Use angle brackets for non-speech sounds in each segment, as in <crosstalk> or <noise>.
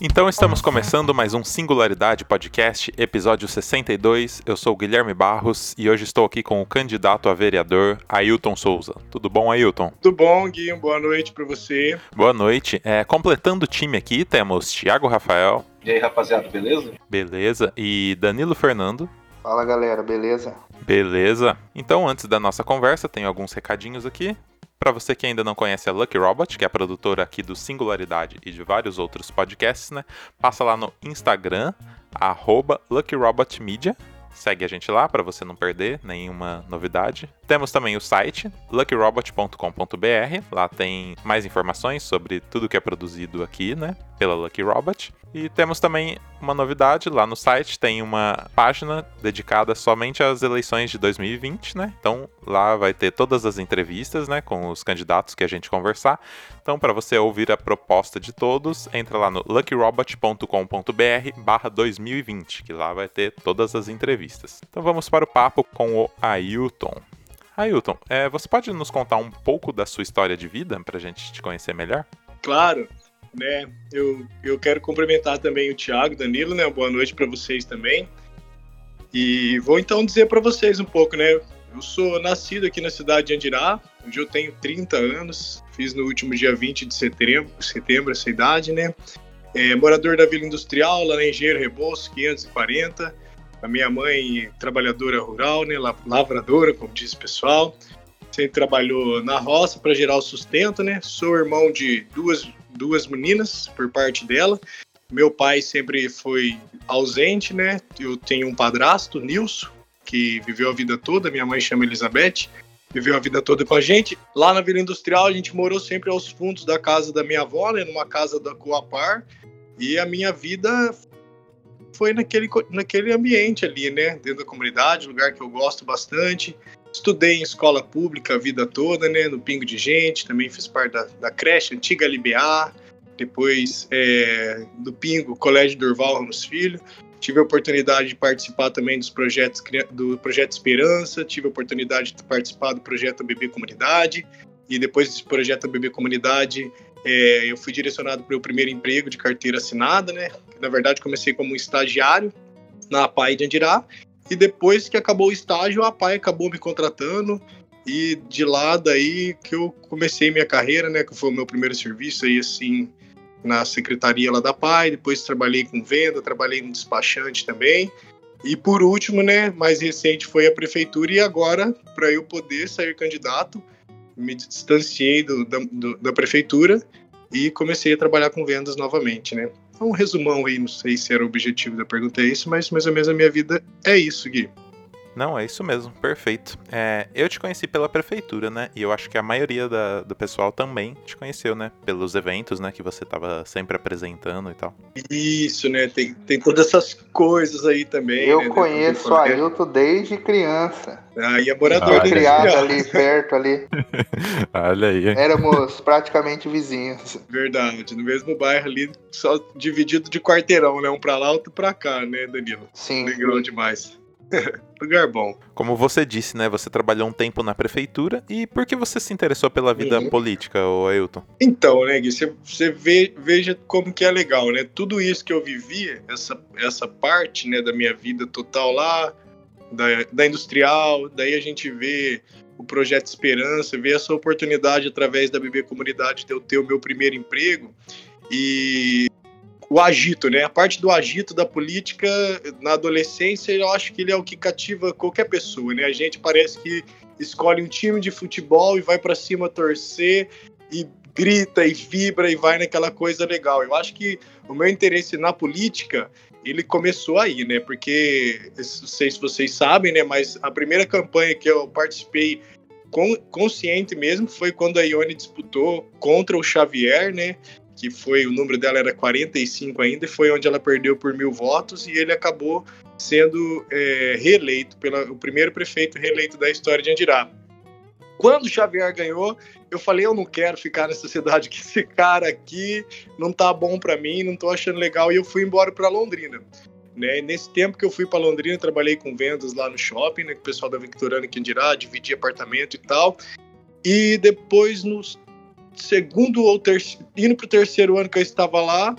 Então estamos começando mais um Singularidade Podcast, episódio 62. Eu sou o Guilherme Barros e hoje estou aqui com o candidato a vereador Ailton Souza. Tudo bom, Ailton? Tudo bom, Gui? Boa noite para você. Boa noite. É, completando o time aqui, temos Thiago Rafael. E aí, rapaziada, beleza? Beleza. E Danilo Fernando. Fala, galera, beleza? Beleza. Então, antes da nossa conversa, tenho alguns recadinhos aqui. Para você que ainda não conhece a Lucky Robot, que é a produtora aqui do Singularidade e de vários outros podcasts, né? Passa lá no Instagram, arroba Lucky Robot Media. Segue a gente lá para você não perder nenhuma novidade. Temos também o site luckyrobot.com.br. Lá tem mais informações sobre tudo que é produzido aqui, né, pela Lucky Robot. E temos também uma novidade lá no site, tem uma página dedicada somente às eleições de 2020, né? Então lá vai ter todas as entrevistas, né, com os candidatos que a gente conversar. Então para você ouvir a proposta de todos, entra lá no luckyrobot.com.br/2020, que lá vai ter todas as entrevistas. Então vamos para o papo com o Ailton. Ailton, é, você pode nos contar um pouco da sua história de vida para a gente te conhecer melhor? Claro né? Eu, eu quero cumprimentar também o Thiago, Danilo, né? Boa noite para vocês também. E vou então dizer para vocês um pouco, né? Eu sou nascido aqui na cidade de Andirá, onde eu tenho 30 anos, fiz no último dia 20 de setembro, setembro essa idade, né? É, morador da Vila Industrial, lá na Engenheiro Rebouças, 540. A minha mãe, trabalhadora rural, né? Lavradora, como diz o pessoal. Sempre trabalhou na roça para gerar o sustento, né? Sou irmão de duas duas meninas por parte dela. Meu pai sempre foi ausente, né? Eu tenho um padrasto, Nilson, que viveu a vida toda. Minha mãe chama Elizabeth, viveu a vida toda com a gente. Lá na Vila Industrial, a gente morou sempre aos fundos da casa da minha avó, né? Numa casa da Coapar. E a minha vida foi naquele, naquele ambiente ali, né? Dentro da comunidade, lugar que eu gosto bastante. Estudei em escola pública a vida toda, né? No Pingo de Gente, também fiz parte da, da creche, antiga LBA, depois é, do Pingo, Colégio Durval Ramos Filho. Tive a oportunidade de participar também dos projetos do Projeto Esperança, tive a oportunidade de participar do projeto Bebê Comunidade, e depois desse projeto Bebê Comunidade, é, eu fui direcionado para o primeiro emprego de carteira assinada, né? Na verdade, comecei como estagiário na APAI de Andirá, e depois que acabou o estágio, a PAI acabou me contratando. E de lá daí que eu comecei minha carreira, né? Que foi o meu primeiro serviço aí, assim, na secretaria lá da PAI. Depois trabalhei com venda, trabalhei no despachante também. E por último, né, mais recente foi a prefeitura. E agora, para eu poder sair candidato, me distanciei do, da, do, da prefeitura e comecei a trabalhar com vendas novamente, né? Um resumão aí, não sei se era o objetivo da pergunta é isso, mas mais ou menos a minha vida é isso, Gui. Não, é isso mesmo, perfeito. É, eu te conheci pela prefeitura, né? E eu acho que a maioria da, do pessoal também te conheceu, né? Pelos eventos, né? Que você estava sempre apresentando e tal. Isso, né? Tem, tem todas essas coisas aí também. Eu né? conheço o Ailton desde criança. Aí é morador ah, criado ali, perto ali. <laughs> Olha aí. Éramos praticamente vizinhos. Verdade, no mesmo bairro ali, só dividido de quarteirão, né? Um pra lá, outro pra cá, né, Danilo? Sim. Legal demais. <laughs> Lugar bom. Como você disse, né? Você trabalhou um tempo na prefeitura e por que você se interessou pela vida uhum. política, Ailton? Então, né, Gui, você, você vê, veja como que é legal, né? Tudo isso que eu vivia, essa, essa parte né, da minha vida total lá, da, da industrial, daí a gente vê o projeto Esperança, vê essa oportunidade através da BB Comunidade de eu ter o meu primeiro emprego. E o agito, né? A parte do agito da política na adolescência, eu acho que ele é o que cativa qualquer pessoa, né? A gente parece que escolhe um time de futebol e vai para cima torcer e grita e vibra e vai naquela coisa legal. Eu acho que o meu interesse na política ele começou aí, né? Porque não sei se vocês sabem, né? Mas a primeira campanha que eu participei consciente mesmo foi quando a Ione disputou contra o Xavier, né? Que foi o número dela era 45 ainda, e foi onde ela perdeu por mil votos e ele acabou sendo é, reeleito pelo primeiro prefeito reeleito da história de Andirá. Quando o Xavier ganhou, eu falei eu não quero ficar nessa cidade que esse cara aqui não tá bom para mim, não tô achando legal e eu fui embora para Londrina. Né? nesse tempo que eu fui para Londrina, trabalhei com vendas lá no shopping, né, com o pessoal da Victoriana aqui em Andirá, dividi apartamento e tal. E depois, nos segundo ou terceiro, indo para o terceiro ano que eu estava lá,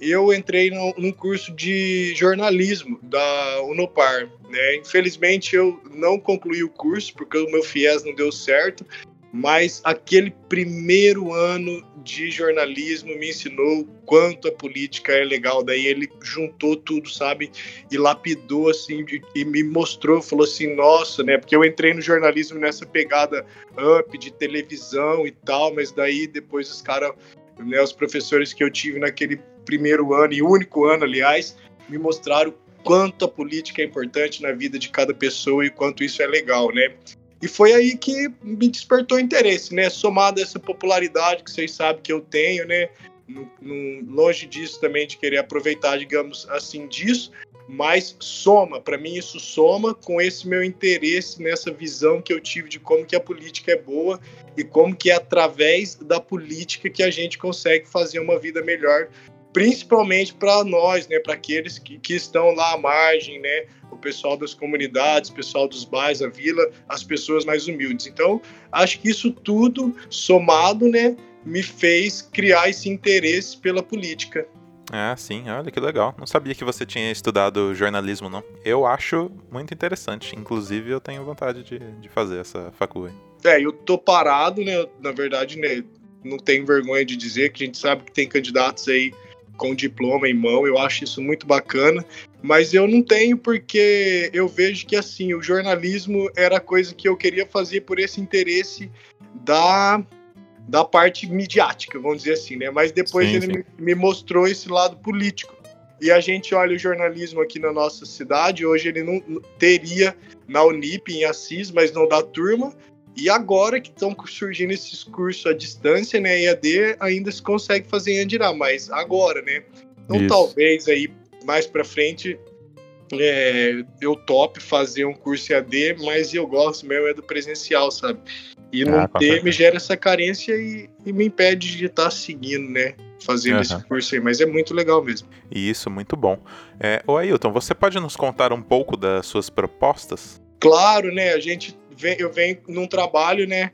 eu entrei no, num curso de jornalismo da Unopar. Né? Infelizmente eu não concluí o curso porque o meu FIES não deu certo, mas aquele primeiro ano de jornalismo me ensinou quanto a política é legal. Daí ele juntou tudo, sabe? E lapidou assim e me mostrou, falou assim, nossa, né? Porque eu entrei no jornalismo nessa pegada up de televisão e tal, mas daí depois os caras, né, os professores que eu tive naquele primeiro ano e único ano, aliás, me mostraram quanto a política é importante na vida de cada pessoa e quanto isso é legal, né? E foi aí que me despertou interesse, né? Somado a essa popularidade que vocês sabem que eu tenho, né? No, no, longe disso também de querer aproveitar, digamos assim, disso, mas soma, para mim isso soma com esse meu interesse nessa visão que eu tive de como que a política é boa e como que é através da política que a gente consegue fazer uma vida melhor principalmente para nós, né, para aqueles que, que estão lá à margem, né, o pessoal das comunidades, o pessoal dos bairros, a vila, as pessoas mais humildes. Então, acho que isso tudo somado, né, me fez criar esse interesse pela política. Ah, sim, olha que legal. Não sabia que você tinha estudado jornalismo, não. Eu acho muito interessante. Inclusive, eu tenho vontade de, de fazer essa faculdade. É, eu tô parado, né? Na verdade, né? Não tenho vergonha de dizer que a gente sabe que tem candidatos aí com diploma em mão, eu acho isso muito bacana, mas eu não tenho porque eu vejo que assim, o jornalismo era a coisa que eu queria fazer por esse interesse da da parte midiática, vamos dizer assim, né? Mas depois sim, ele sim. Me, me mostrou esse lado político. E a gente olha o jornalismo aqui na nossa cidade, hoje ele não teria na Unip, em Assis, mas não da turma, e agora que estão surgindo esses cursos à distância, né? EAD ainda se consegue fazer em Andirá, mas agora, né? Então Isso. talvez aí mais para frente é, eu top fazer um curso EAD, mas eu gosto mesmo é do presencial, sabe? E não ah, ter me gera essa carência e, e, me impede de estar tá seguindo, né? Fazendo uhum. esse curso aí, mas é muito legal mesmo. Isso, muito bom. É, ô Ailton, você pode nos contar um pouco das suas propostas? Claro, né? A gente eu venho num trabalho, né,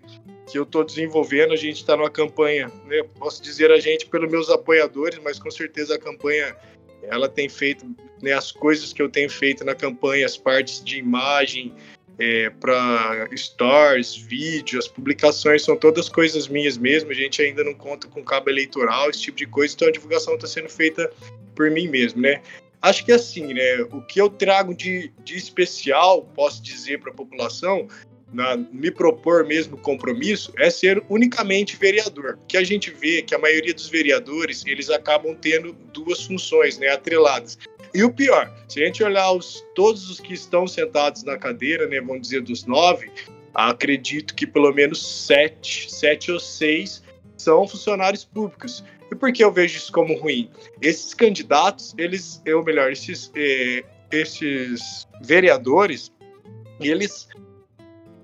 que eu estou desenvolvendo. A gente está numa campanha, né, posso dizer a gente pelos meus apoiadores, mas com certeza a campanha ela tem feito né, as coisas que eu tenho feito na campanha, as partes de imagem é, para stories, vídeos, as publicações são todas coisas minhas mesmo. A gente ainda não conta com cabo eleitoral, esse tipo de coisa, então a divulgação está sendo feita por mim mesmo, né? Acho que assim, né? O que eu trago de, de especial, posso dizer para a população, na, me propor mesmo compromisso é ser unicamente vereador, que a gente vê que a maioria dos vereadores eles acabam tendo duas funções, né, atreladas. E o pior, se a gente olhar os, todos os que estão sentados na cadeira, né, vamos dizer dos nove, acredito que pelo menos sete, sete ou seis são funcionários públicos. E por que eu vejo isso como ruim? Esses candidatos, eles, ou melhor, esses, eh, esses vereadores, eles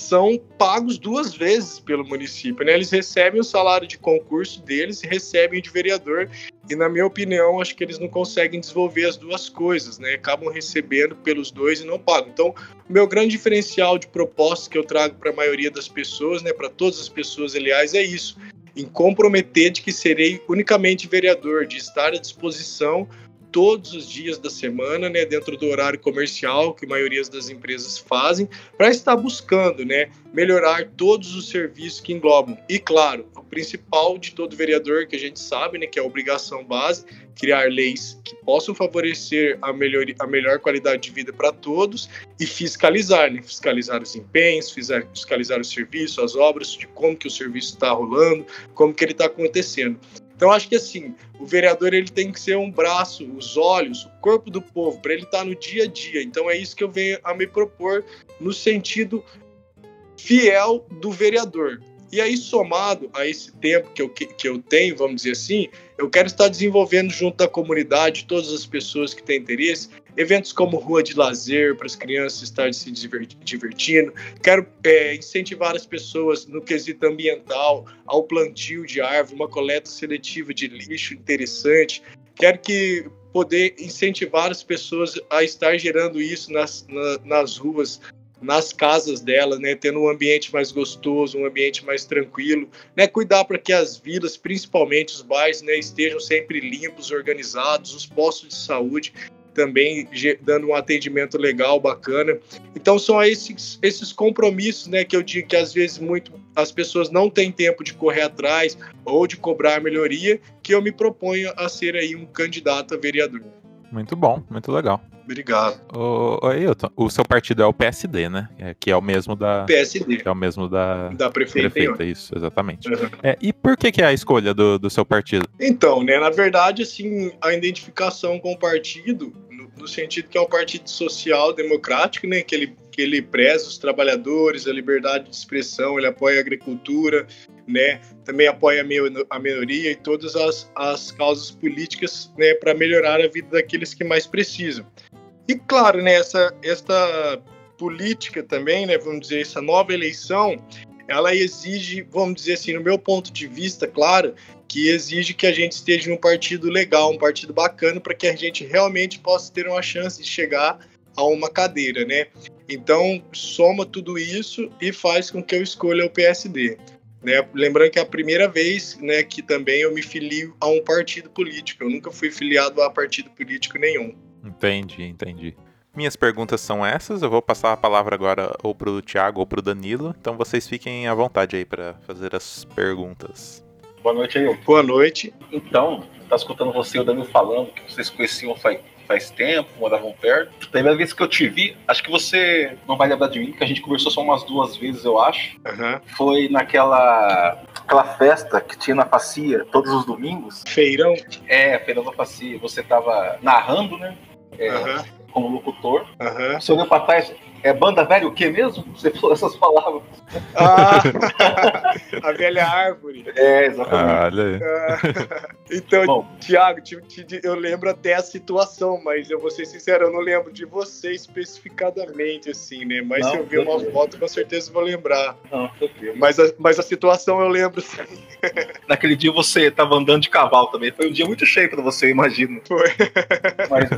são pagos duas vezes pelo município. Né? Eles recebem o salário de concurso deles e recebem de vereador. E, na minha opinião, acho que eles não conseguem desenvolver as duas coisas, né? Acabam recebendo pelos dois e não pagam. Então, o meu grande diferencial de propostas que eu trago para a maioria das pessoas, né? Para todas as pessoas, aliás, é isso. Em comprometer de que serei unicamente vereador, de estar à disposição todos os dias da semana, né, dentro do horário comercial que a maioria das empresas fazem, para estar buscando, né, melhorar todos os serviços que englobam. E claro, o principal de todo vereador que a gente sabe, né, que é a obrigação base, criar leis que possam favorecer a melhor, a melhor qualidade de vida para todos e fiscalizar, né, fiscalizar os empenhos, fiscalizar o serviço, as obras, de como que o serviço está rolando, como que ele está acontecendo. Então acho que assim, o vereador ele tem que ser um braço, os olhos, o corpo do povo, para ele estar tá no dia a dia. Então é isso que eu venho a me propor no sentido fiel do vereador. E aí, somado a esse tempo que eu, que eu tenho, vamos dizer assim, eu quero estar desenvolvendo junto da comunidade, todas as pessoas que têm interesse, eventos como Rua de Lazer, para as crianças estarem se divertindo. Quero é, incentivar as pessoas no quesito ambiental, ao plantio de árvore, uma coleta seletiva de lixo interessante. Quero que poder incentivar as pessoas a estar gerando isso nas, na, nas ruas nas casas delas, né, tendo um ambiente mais gostoso, um ambiente mais tranquilo, né, cuidar para que as vilas, principalmente os bairros, né, estejam sempre limpos, organizados, os postos de saúde também dando um atendimento legal, bacana. Então são esses, esses compromissos, né, que eu digo que às vezes muito as pessoas não têm tempo de correr atrás ou de cobrar melhoria, que eu me proponho a ser aí um candidato a vereador. Muito bom, muito legal. Obrigado. Ô, ô Ailton, o seu partido é o PSD, né? É, que é o mesmo da. PSD. É o mesmo da. Da prefeita. prefeita isso, exatamente. Uhum. É, e por que, que é a escolha do, do seu partido? Então, né? Na verdade, assim, a identificação com o partido, no, no sentido que é um partido social democrático, né? Que ele, que ele preza os trabalhadores, a liberdade de expressão, ele apoia a agricultura, né? Também apoia a minoria e todas as, as causas políticas, né? Para melhorar a vida daqueles que mais precisam. E claro, né? Essa, esta política também, né? Vamos dizer, essa nova eleição, ela exige, vamos dizer assim, no meu ponto de vista, claro, que exige que a gente esteja em um partido legal, um partido bacana, para que a gente realmente possa ter uma chance de chegar a uma cadeira, né? Então, soma tudo isso e faz com que eu escolha o PSD. Né? Lembrando que é a primeira vez né, que também eu me filio a um partido político. Eu nunca fui filiado a partido político nenhum. Entendi, entendi. Minhas perguntas são essas. Eu vou passar a palavra agora ou pro Thiago ou pro Danilo. Então vocês fiquem à vontade aí para fazer as perguntas. Boa noite aí. Boa noite. Então, tá escutando você e o Danilo falando que vocês conheciam faz faz tempo, moravam perto. Primeira vez que eu te vi, acho que você não vai lembrar de mim, que a gente conversou só umas duas vezes, eu acho. Uhum. Foi naquela aquela festa que tinha na Facia todos os domingos. Feirão? É, Feirão da Facia. Você tava narrando, né? É, uhum. Como locutor. Uhum. Você olhou pra trás, é banda velha o quê mesmo? Você falou essas palavras. Ah, <laughs> a velha árvore. É, exatamente. Ah, olha aí. Ah, então, Bom, Tiago, eu lembro até a situação, mas eu vou ser sincero, eu não lembro de você especificadamente, assim, né? Mas não, se eu ver uma foto, com certeza vou lembrar. Não, mas, a, mas a situação eu lembro, sim. <laughs> Naquele dia você estava andando de cavalo também. Foi um dia muito cheio para você, imagino. Foi. Mas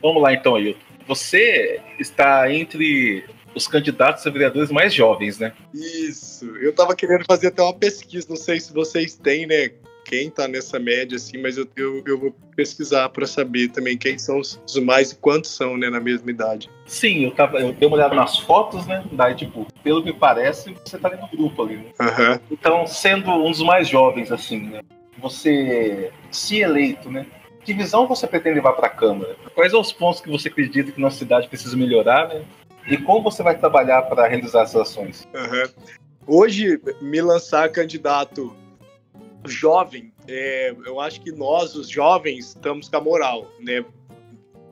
vamos lá então, Ailton. Você está entre os candidatos a vereadores mais jovens, né? Isso. Eu tava querendo fazer até uma pesquisa, não sei se vocês têm, né? Quem tá nessa média, assim, mas eu, eu, eu vou pesquisar para saber também quem são os, os, mais e quantos são, né, na mesma idade. Sim, eu, tava, eu dei uma olhada nas fotos, né? Daí, tipo, pelo que parece, você tá do grupo ali, né? Uhum. Então, sendo um dos mais jovens, assim, né? Você, se eleito, né? Que visão você pretende levar para a Câmara? Quais são os pontos que você acredita que nossa cidade precisa melhorar, né? E como você vai trabalhar para realizar essas ações? Uhum. Hoje, me lançar candidato jovem, é, eu acho que nós, os jovens, estamos com a moral, né?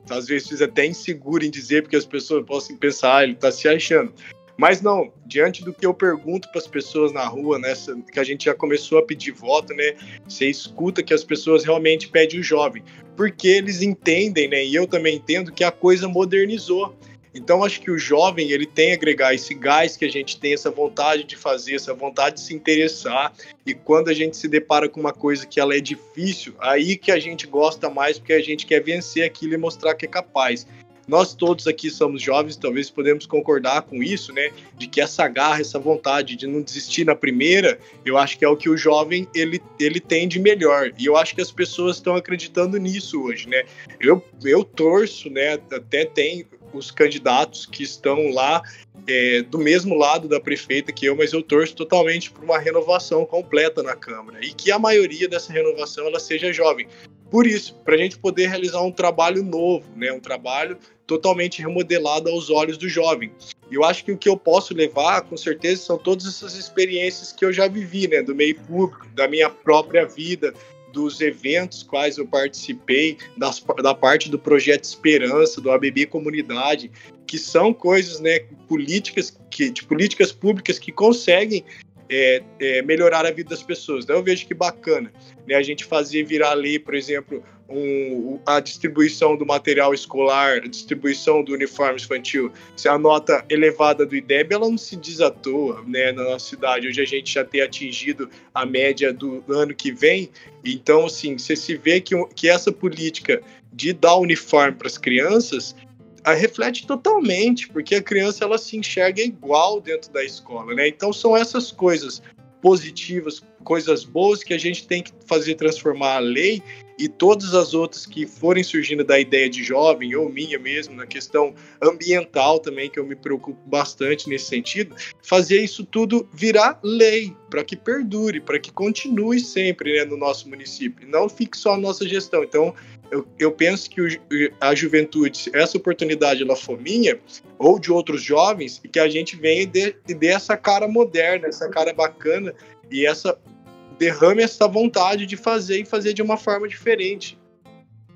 Às vezes até inseguro em dizer, porque as pessoas possam pensar, ah, ele está se achando. Mas não, diante do que eu pergunto para as pessoas na rua, né, que a gente já começou a pedir voto, né? Você escuta que as pessoas realmente pedem o jovem, porque eles entendem, né? E eu também entendo que a coisa modernizou. Então acho que o jovem ele tem a agregar esse gás que a gente tem, essa vontade de fazer, essa vontade de se interessar. E quando a gente se depara com uma coisa que ela é difícil, aí que a gente gosta mais porque a gente quer vencer aquilo e mostrar que é capaz. Nós todos aqui somos jovens, talvez podemos concordar com isso, né? De que essa garra, essa vontade de não desistir na primeira, eu acho que é o que o jovem ele, ele tem de melhor. E eu acho que as pessoas estão acreditando nisso hoje, né? Eu, eu torço, né? Até tem os candidatos que estão lá é, do mesmo lado da prefeita que eu, mas eu torço totalmente por uma renovação completa na Câmara e que a maioria dessa renovação ela seja jovem. Por isso, para a gente poder realizar um trabalho novo, né, um trabalho totalmente remodelado aos olhos do jovem. E eu acho que o que eu posso levar, com certeza, são todas essas experiências que eu já vivi, né, do meio público, da minha própria vida, dos eventos quais eu participei, das, da parte do projeto Esperança, do ABB Comunidade, que são coisas, né, políticas que, de políticas públicas que conseguem é, é, melhorar a vida das pessoas. Então eu vejo que bacana, né, a gente fazer virar lei, por exemplo, um, a distribuição do material escolar, a distribuição do uniforme infantil, se a nota elevada do IDEB, ela não se diz à toa, né, na nossa cidade. Hoje a gente já tem atingido a média do ano que vem, então, assim, você se vê que, que essa política de dar uniforme para as crianças, reflete totalmente, porque a criança ela se enxerga igual dentro da escola, né? Então são essas coisas positivas, coisas boas que a gente tem que fazer transformar a lei e todas as outras que forem surgindo da ideia de jovem ou minha mesmo na questão ambiental também que eu me preocupo bastante nesse sentido, fazer isso tudo virar lei para que perdure, para que continue sempre né, no nosso município, não fique só a nossa gestão. Então eu, eu penso que o, a juventude, essa oportunidade ela for minha ou de outros jovens, e que a gente venha e dê, e dê essa cara moderna, essa cara bacana e essa derrame essa vontade de fazer e fazer de uma forma diferente.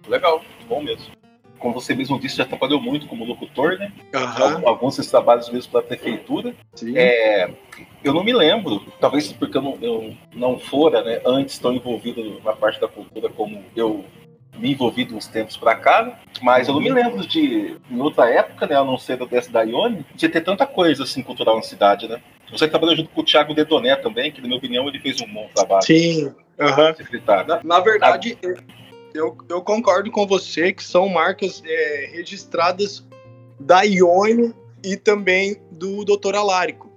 Legal, bom mesmo. Como você mesmo disse, já trabalhou muito como locutor, né? Uhum. Alguns desses trabalhos mesmo para a prefeitura. É, eu não me lembro, talvez porque eu não, eu não fora né, antes tão envolvido na parte da cultura como eu me envolvi uns tempos para cá, né? mas eu não me lembro de, em outra época, né, a não ser dessa da Ione, de ter tanta coisa assim cultural na cidade, né? Você trabalhou junto com o Thiago Dedoné também, que, na minha opinião, ele fez um bom trabalho. Sim. Uhum. Na, na, verdade, eu, eu concordo com você que são marcas é, registradas da Ione e também do Dr. Alárico.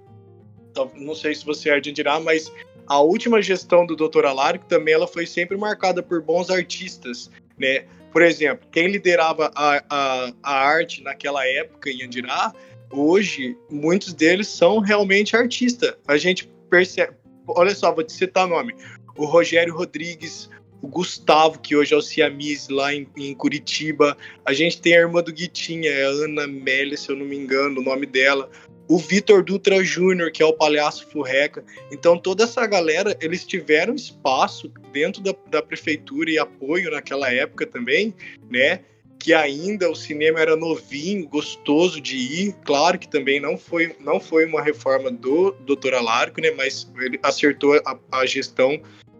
Então, não sei se você é de dirá, mas a última gestão do Dr. Alárico também ela foi sempre marcada por bons artistas, né? Por exemplo, quem liderava a, a, a arte naquela época em Andirá hoje, muitos deles são realmente artistas. A gente percebe. Olha só, vou te citar nome: o Rogério Rodrigues, o Gustavo, que hoje é o Ciamis lá em, em, Curitiba. A gente tem a irmã do Guitinha, é Ana Amélia, se eu não me engano, o nome dela. O Vitor Dutra Júnior, que é o palhaço Furreca. Então, toda essa galera, eles tiveram espaço dentro da, da prefeitura e apoio naquela época também, né? que ainda o cinema era novinho, gostoso de ir. Claro que também não foi, não foi uma reforma do Dr. Alarco, né? Mas ele acertou a, a gestão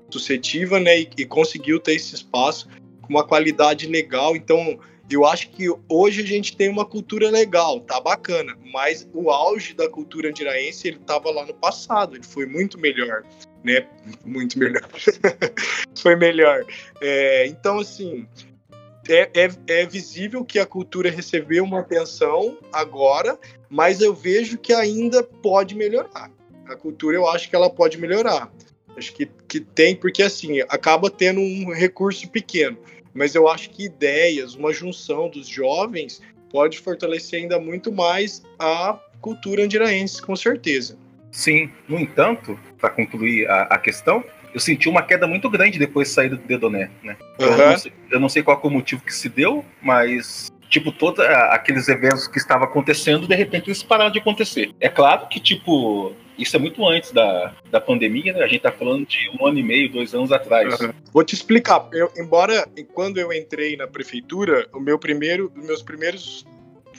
suscetiva, né? E, e, conseguiu ter esse espaço com uma qualidade legal. Então, eu acho que hoje a gente tem uma cultura legal, tá bacana. Mas o auge da cultura andiraense, ele tava lá no passado. Ele foi muito melhor, né? Muito melhor. <laughs> foi melhor. É, então, assim é, é, é, visível que a cultura recebeu uma atenção agora, mas eu vejo que ainda pode melhorar. A cultura eu acho que ela pode melhorar. Acho que, que tem, porque assim, acaba tendo um recurso pequeno. Mas eu acho que ideias, uma junção dos jovens, pode fortalecer ainda muito mais a cultura andiraense, com certeza. Sim, no entanto, para concluir a, a questão, eu senti uma queda muito grande depois de sair do Dedoné, né? Uhum. Eu, não sei, eu, não sei, qual é o motivo que se deu, mas tipo, todos aqueles eventos que estavam acontecendo, de repente eles pararam de acontecer. É claro que, tipo, isso é muito antes da, da pandemia, né? A gente tá falando de um ano e meio, dois anos atrás. Uhum. Vou te explicar. Eu, embora, quando eu entrei na prefeitura, o meu primeiro, os meus primeiros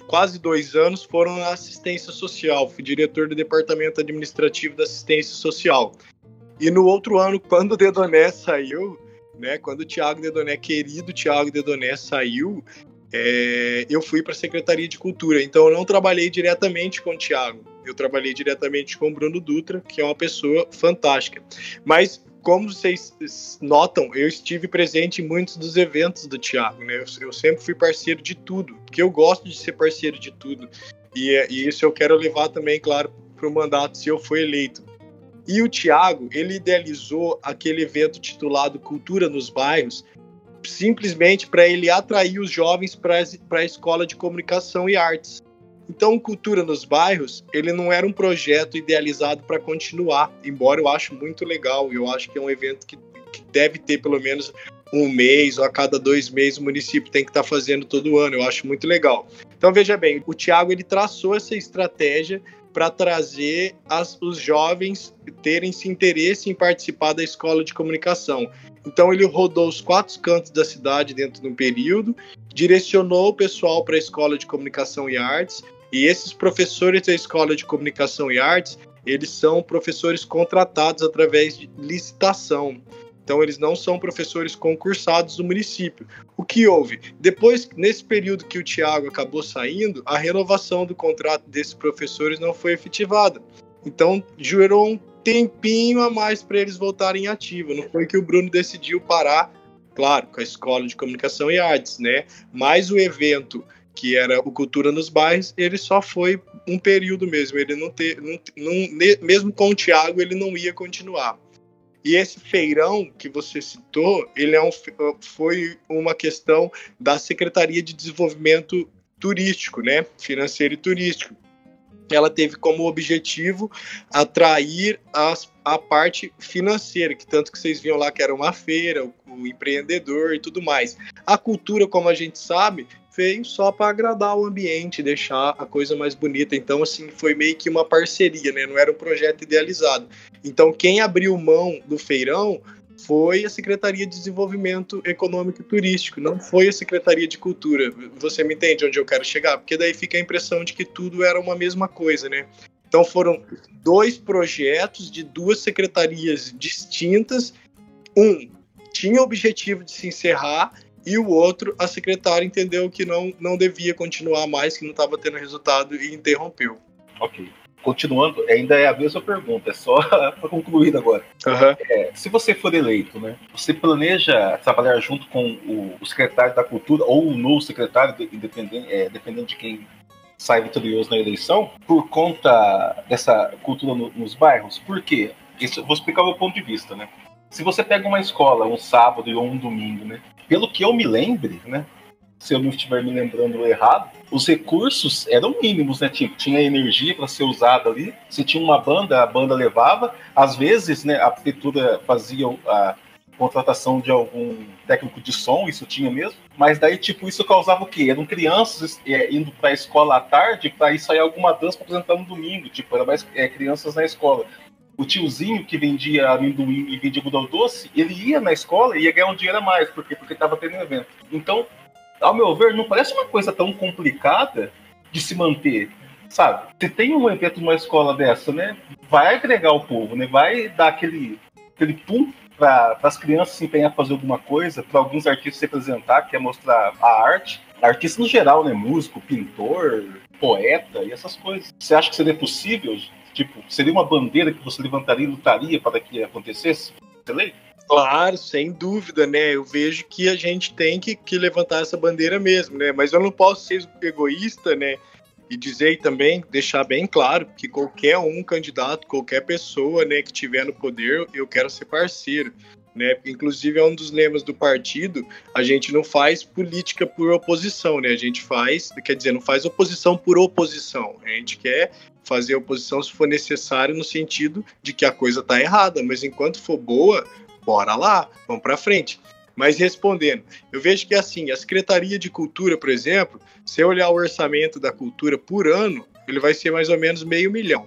quase dois anos foram na assistência social. Fui diretor do departamento administrativo da assistência social. E no outro ano, quando o Dedoné saiu, né, quando o Tiago Dedoné, querido Tiago Dedoné, saiu, é, eu fui para a Secretaria de Cultura. Então eu não trabalhei diretamente com o Tiago, eu trabalhei diretamente com o Bruno Dutra, que é uma pessoa fantástica. Mas como vocês notam, eu estive presente em muitos dos eventos do Tiago, né? Eu, eu, sempre fui parceiro de tudo, porque eu gosto de ser parceiro de tudo. E, e isso eu quero levar também, claro, para o mandato se eu for eleito. E o Tiago, ele idealizou aquele evento titulado Cultura nos Bairros, simplesmente para ele atrair os jovens para a escola de comunicação e artes. Então, Cultura nos Bairros, ele não era um projeto idealizado para continuar, embora eu acho muito legal, eu acho que é um evento que, que deve ter pelo menos um mês ou a cada dois meses o município tem que estar tá fazendo todo ano, eu acho muito legal. Então, veja bem, o Tiago ele traçou essa estratégia para trazer as, os jovens terem esse interesse em participar da escola de comunicação. Então ele rodou os quatro cantos da cidade dentro de um período, direcionou o pessoal para a escola de comunicação e artes, e esses professores da escola de comunicação e artes, eles são professores contratados através de licitação. Então, eles não são professores concursados do município. O que houve? Depois, nesse período que o Tiago acabou saindo, a renovação do contrato desses professores não foi efetivada. Então, gerou um tempinho a mais para eles voltarem ativo. Não foi que o Bruno decidiu parar, claro, com a Escola de Comunicação e Artes, né? Mas o evento que era o Cultura nos Bairros, ele só foi um período mesmo. Ele não ter, não, não, mesmo com o Tiago, ele não ia continuar. E esse feirão que você citou, ele é um, foi uma questão da Secretaria de Desenvolvimento Turístico, né? Financeiro e turístico. Ela teve como objetivo atrair as, a parte financeira, que tanto que vocês viam lá que era uma feira, o, o empreendedor e tudo mais. A cultura, como a gente sabe, veio só para agradar o ambiente, deixar a coisa mais bonita. Então, assim, foi meio que uma parceria, né? Não era um projeto idealizado. Então, quem abriu mão do feirão foi a Secretaria de Desenvolvimento Econômico e Turístico, não foi a Secretaria de Cultura. Você me entende onde eu quero chegar? Porque daí fica a impressão de que tudo era uma mesma coisa, né? Então foram dois projetos de duas secretarias distintas. Um tinha o objetivo de se encerrar e o outro, a secretária entendeu que não, não devia continuar mais, que não estava tendo resultado e interrompeu. Ok. Continuando, ainda é a mesma pergunta, é só <laughs> para concluir agora. Uhum. É, se você for eleito, né, você planeja trabalhar junto com o, o secretário da Cultura ou o novo secretário, independente, é, dependendo de quem sai vitorioso na eleição, por conta dessa cultura no, nos bairros? Por quê? Isso, vou explicar o meu ponto de vista, né? Se você pega uma escola um sábado ou um domingo, né? Pelo que eu me lembre, né? Se eu não estiver me lembrando errado, os recursos eram mínimos, né? Tinha, tinha energia para ser usada ali. Se tinha uma banda, a banda levava. Às vezes, né? A prefeitura fazia a contratação de algum técnico de som, isso tinha mesmo. Mas daí, tipo, isso causava o quê? Eram crianças é, indo para a escola à tarde para ir sair alguma dança para apresentar no domingo. Tipo, era mais é, crianças na escola o tiozinho que vendia amendoim e vendia budão doce, ele ia na escola e ia ganhar um dinheiro a mais, porque porque estava tendo evento. Então, ao meu ver, não parece uma coisa tão complicada de se manter, sabe? Se tem um evento numa escola dessa, né, vai agregar o povo, né, vai dar aquele aquele pum para as crianças se empenhar a fazer alguma coisa, para alguns artistas se apresentar, quer mostrar a arte. Artista no geral, né? Músico, pintor, poeta e essas coisas. Você acha que seria possível Tipo, seria uma bandeira que você levantaria e lutaria para que acontecesse? Claro, sem dúvida, né? Eu vejo que a gente tem que, que levantar essa bandeira mesmo, né? Mas eu não posso ser egoísta, né? E dizer também, deixar bem claro que qualquer um candidato, qualquer pessoa, né, que tiver no poder, eu quero ser parceiro. Né? Inclusive é um dos lemas do partido, a gente não faz política por oposição, né? A gente faz, quer dizer, não faz oposição por oposição. A gente quer fazer oposição se for necessário no sentido de que a coisa está errada, mas enquanto for boa, bora lá, vamos para frente. Mas respondendo, eu vejo que assim, a Secretaria de Cultura, por exemplo, se eu olhar o orçamento da cultura por ano, ele vai ser mais ou menos meio milhão.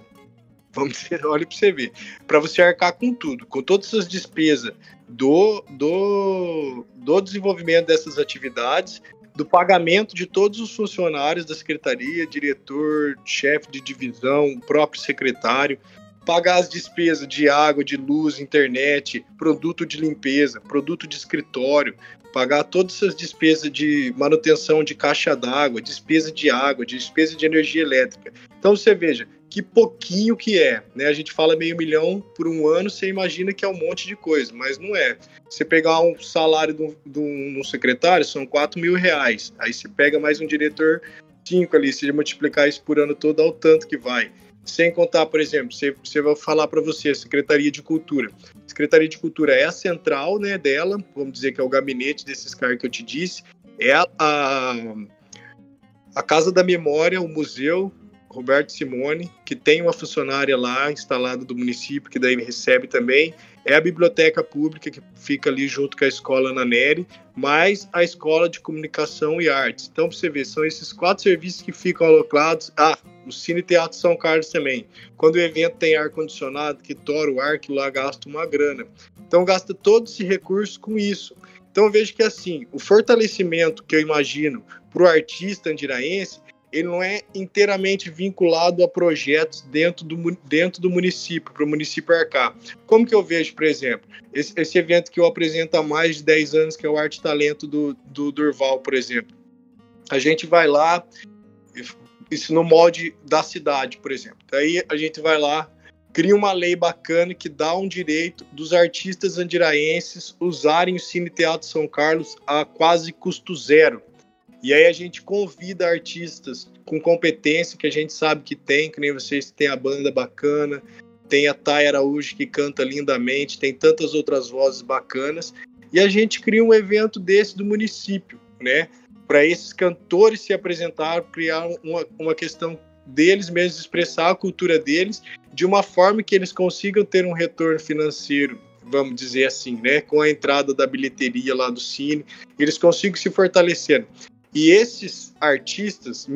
Vamos dizer, <laughs> olha para você ver. Para você arcar com tudo, com todas as despesas do, do, do desenvolvimento dessas atividades, do pagamento de todos os funcionários da secretaria, diretor, chefe de divisão, próprio secretário, pagar as despesas de água, de luz, internet, produto de limpeza, produto de escritório, pagar todas essas despesas de manutenção de caixa d'água, despesa de água, despesa de energia elétrica. Então você veja, que pouquinho que é, né? A gente fala meio milhão por um ano, você imagina que é um monte de coisa, mas não é. Você pegar um salário de um, um secretário, são 4 mil reais. Aí você pega mais um diretor, 5 ali, se multiplicar isso por ano todo, ao tanto que vai. Sem contar, por exemplo, você, você vai falar para você, Secretaria de Cultura. Secretaria de Cultura é a central né, dela, vamos dizer que é o gabinete desses caras que eu te disse, é a, a, a Casa da Memória, o museu, Roberto Simone, que tem uma funcionária lá instalada do município, que daí recebe também. É a biblioteca pública que fica ali junto com a escola na Neri, mais a escola de comunicação e artes. Então, você vê, são esses quatro serviços que ficam alocados. Ah, o Cine Teatro São Carlos também. Quando o evento tem ar-condicionado, que tora o ar, que lá gasta uma grana. Então, gasta todo esse recurso com isso. Então, vejo que, assim, o fortalecimento que eu imagino para o artista andiraense ele não é inteiramente vinculado a projetos dentro do, dentro do município, para o município arcar. Como que eu vejo, por exemplo, esse, esse, evento que eu apresento há mais de 10 anos, que é o Arte Talento do, do Durval, por exemplo. A gente vai lá, isso no molde da cidade, por exemplo. Daí a gente vai lá, cria uma lei bacana que dá um direito dos artistas andiraenses usarem o Cine Teatro São Carlos a quase custo zero E aí a gente convida artistas com competência que a gente sabe que tem, que nem vocês tem a banda bacana, tem a Thay Araújo que canta lindamente, tem tantas outras vozes bacanas, e a gente cria um evento desse do município, né? Para esses cantores se apresentar, criar uma, uma questão deles mesmos, expressar a cultura deles de uma forma que eles consigam ter um retorno financeiro, vamos dizer assim, né? Com a entrada da bilheteria lá do cine, eles consigam se fortalecer. E esses artistas,